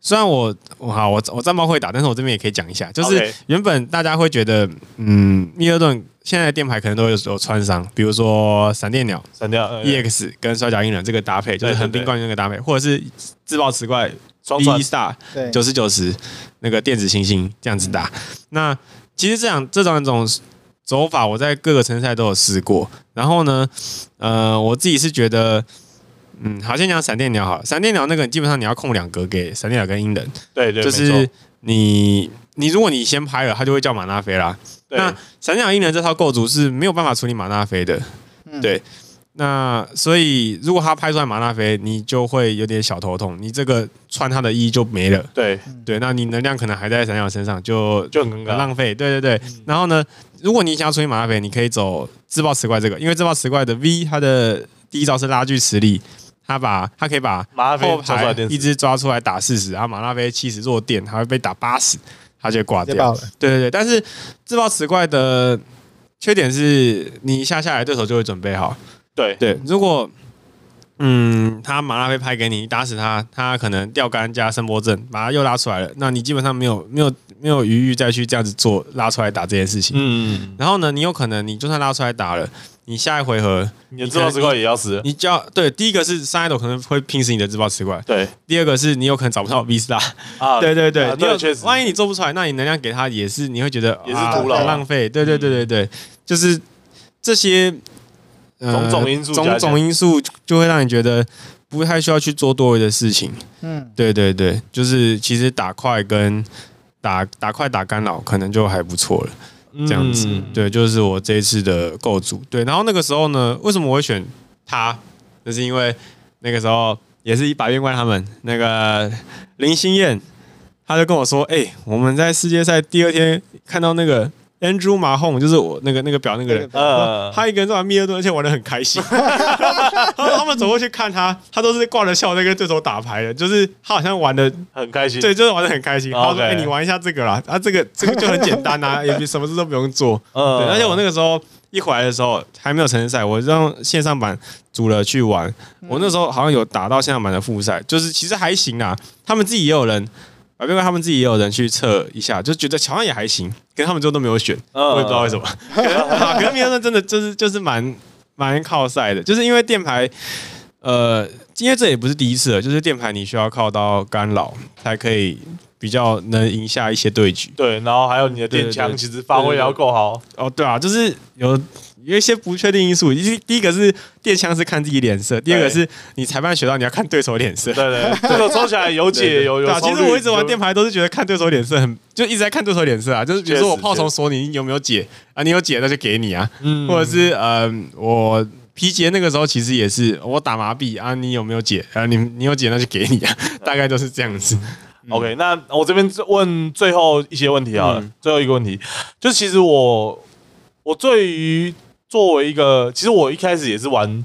虽然我我好我我战报会打，但是我这边也可以讲一下，就是原本大家会觉得，嗯，密尔顿现在的电牌可能都有有穿伤，比如说闪电鸟、闪电 EX 跟摔角鹰人这个搭配，就是横滨冠军那个搭配，或者是自爆磁怪双一 Star 九十九十那个电子星星这样子打。那其实这样这种种走法，我在各个城市赛都有试过。然后呢，呃，我自己是觉得。嗯，好，先讲闪电鸟好了。闪电鸟那个基本上你要控两格给闪电鸟跟鹰人，对对，就是你你如果你先拍了，他就会叫玛纳菲啦。那闪电鸟鹰人这套构筑是没有办法处理玛纳菲的，嗯、对。那所以如果他拍出来玛纳菲，你就会有点小头痛，你这个穿他的衣就没了。对对，那你能量可能还在闪电鸟身上，就就很浪费。对对对。嗯、然后呢，如果你想要处理马纳菲，你可以走自爆磁怪这个，因为自爆磁怪的 V 它的第一招是拉锯磁力。他把他可以把后排一只抓出来打四十，然后马拉菲七十弱电，他会被打八十，他就挂掉了。对对对，但是自爆磁怪的缺点是你一下下来，对手就会准备好。对对，如果嗯他马拉菲拍给你，你打死他，他可能钓竿加声波阵，把他又拉出来了，那你基本上没有没有没有余裕再去这样子做拉出来打这件事情。嗯，然后呢，你有可能你就算拉出来打了。你下一回合，你的自爆磁怪也要死。你叫对，第一个是上一斗可能会拼死你的自爆磁怪。对，第二个是你有可能找不到 V Star <laughs> 啊。对对对，你确实，万一你做不出来，那你能量给他也是，你会觉得也是徒劳浪费。对对对对对，就是这些种种因素，种种因素就会让你觉得不太需要去做多余的事情。嗯，对对对，就是其实打快跟打打快打干扰可能就还不错了。这样子，嗯、对，就是我这一次的构筑。对，然后那个时候呢，为什么我会选他？就是因为那个时候也是一百变怪他们那个林心燕，他就跟我说：“哎、欸，我们在世界赛第二天看到那个。” Andrew Mahon 就是我那个那个表那个人，呃，他一个人在玩密尔顿，而且玩的很开心。<laughs> 他们走过去看他，他都是挂着笑在跟对手打牌的，就是他好像玩的很开心。对，就是玩的很开心。他说：“哎，你玩一下这个啦，啊，这个这个就很简单啊，也什么事都不用做。”嗯，而且我那个时候一回来的时候还没有成人赛，我让线上版组了去玩。我那时候好像有打到线上版的复赛，就是其实还行啊。他们自己也有人。啊，另外他们自己也有人去测一下，就觉得好像也还行，可是他们最后都没有选，我也不知道为什么。<laughs> 可是明天真的就是就是蛮蛮靠赛的，就是因为电牌，呃，因为这也不是第一次了，就是电牌你需要靠到干扰才可以比较能赢下一些对局。对，然后还有你的电枪，其实发挥也要够好。哦，对啊，就是有。有一些不确定因素，第第一个是电枪是看自己脸色，第二个是你裁判学到你要看对手脸色。对对，这个抽起来有解有有。其实我一直玩电牌都是觉得看对手脸色很，就一直在看对手脸色啊。就是比如说我炮虫锁你有没有解啊？你有解那就给你啊。嗯。或者是呃，我皮杰那个时候其实也是我打麻痹啊，你有没有解啊？你你有解那就给你啊，<laughs> 大概都是这样子。<laughs> OK，那我这边问最后一些问题啊，最后一个问题就是其实我我对于作为一个，其实我一开始也是玩，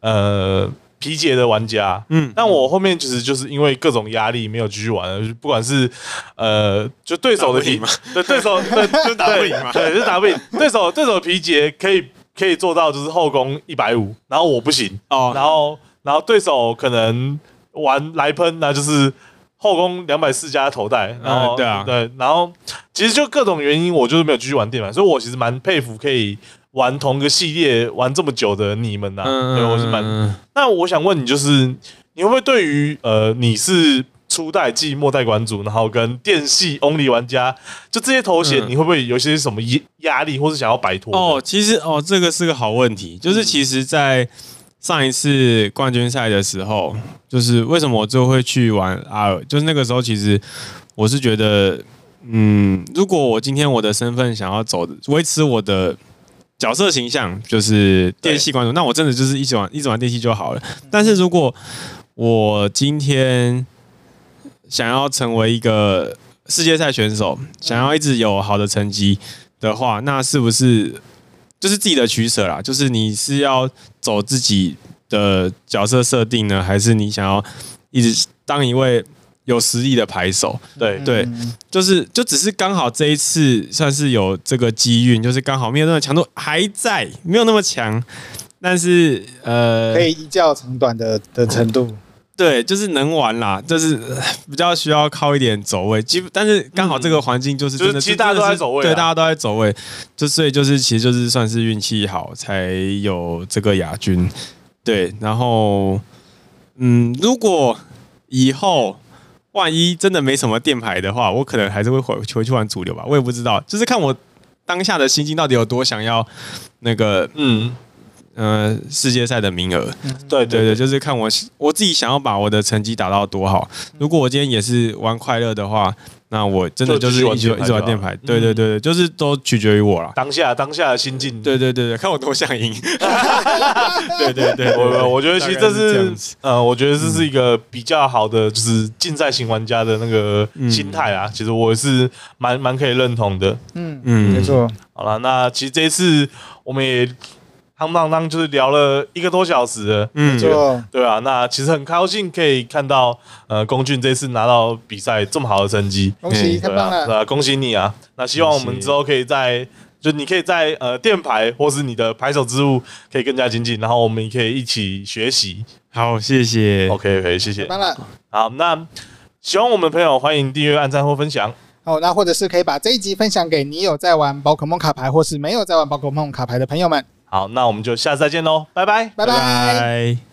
呃，皮杰的玩家，嗯，但我后面其实就是因为各种压力没有继续玩了，不管是呃，就对手的皮嘛，对对手 <laughs> 对就打不赢嘛，对，就打不赢，对手对手的皮杰可以可以做到就是后宫一百五，然后我不行哦，然后然后对手可能玩来喷，那就是。后宫两百四加头戴，然后、嗯、对啊，对，然后其实就各种原因，我就是没有继续玩电玩，所以我其实蛮佩服可以玩同个系列玩这么久的你们呐、啊。嗯、对，我是蛮。那我想问你，就是你会不会对于呃你是初代暨末代馆主，然后跟电系 only 玩家，就这些头衔，你会不会有些什么压压力，或是想要摆脱？哦，其实哦，这个是个好问题，就是其实，在。上一次冠军赛的时候，就是为什么我就会去玩 R？就是那个时候，其实我是觉得，嗯，如果我今天我的身份想要走维持我的角色形象，就是电器观众，那我真的就是一直玩一直玩电器就好了。但是如果我今天想要成为一个世界赛选手，想要一直有好的成绩的话，那是不是？就是自己的取舍啦，就是你是要走自己的角色设定呢，还是你想要一直当一位有实力的牌手？对对，就是就只是刚好这一次算是有这个机运，就是刚好没有那么强度还在，没有那么强，但是呃，可以一较长短的的程度。对，就是能玩啦，就是比较需要靠一点走位，基但是刚好这个环境就是真的，其实大家都在走位，对，大家都在走位，就所以就是其实就是算是运气好才有这个亚军，对，然后嗯，如果以后万一真的没什么电牌的话，我可能还是会回回去玩主流吧，我也不知道，就是看我当下的心境到底有多想要那个嗯。呃，世界赛的名额，对对对，就是看我我自己想要把我的成绩打到多好。如果我今天也是玩快乐的话，那我真的就是一直一直玩电牌。对对对对，就是都取决于我了。当下当下的心境，对对对对，看我多想赢。<laughs> 对对对，我我觉得其实这是呃，我觉得这是一个比较好的，就是竞赛型玩家的那个心态啊。其实我是蛮蛮可以认同的。嗯嗯，没错。好了，那其实这一次我们也。当当当，就是聊了一个多小时了，嗯，对啊，那其实很高兴可以看到，呃，龚俊这次拿到比赛这么好的成绩，恭喜，太棒了，对啊，恭喜你啊！那希望我们之后可以在，就你可以在呃电牌或是你的牌手之路可以更加精进，然后我们也可以一起学习。好，谢谢，OK OK，谢谢，好，那喜欢我们的朋友欢迎订阅、按赞或分享。好，那或者是可以把这一集分享给你有在玩宝可梦卡牌或是没有在玩宝可梦卡牌的朋友们。好，那我们就下次再见喽，拜拜，拜拜。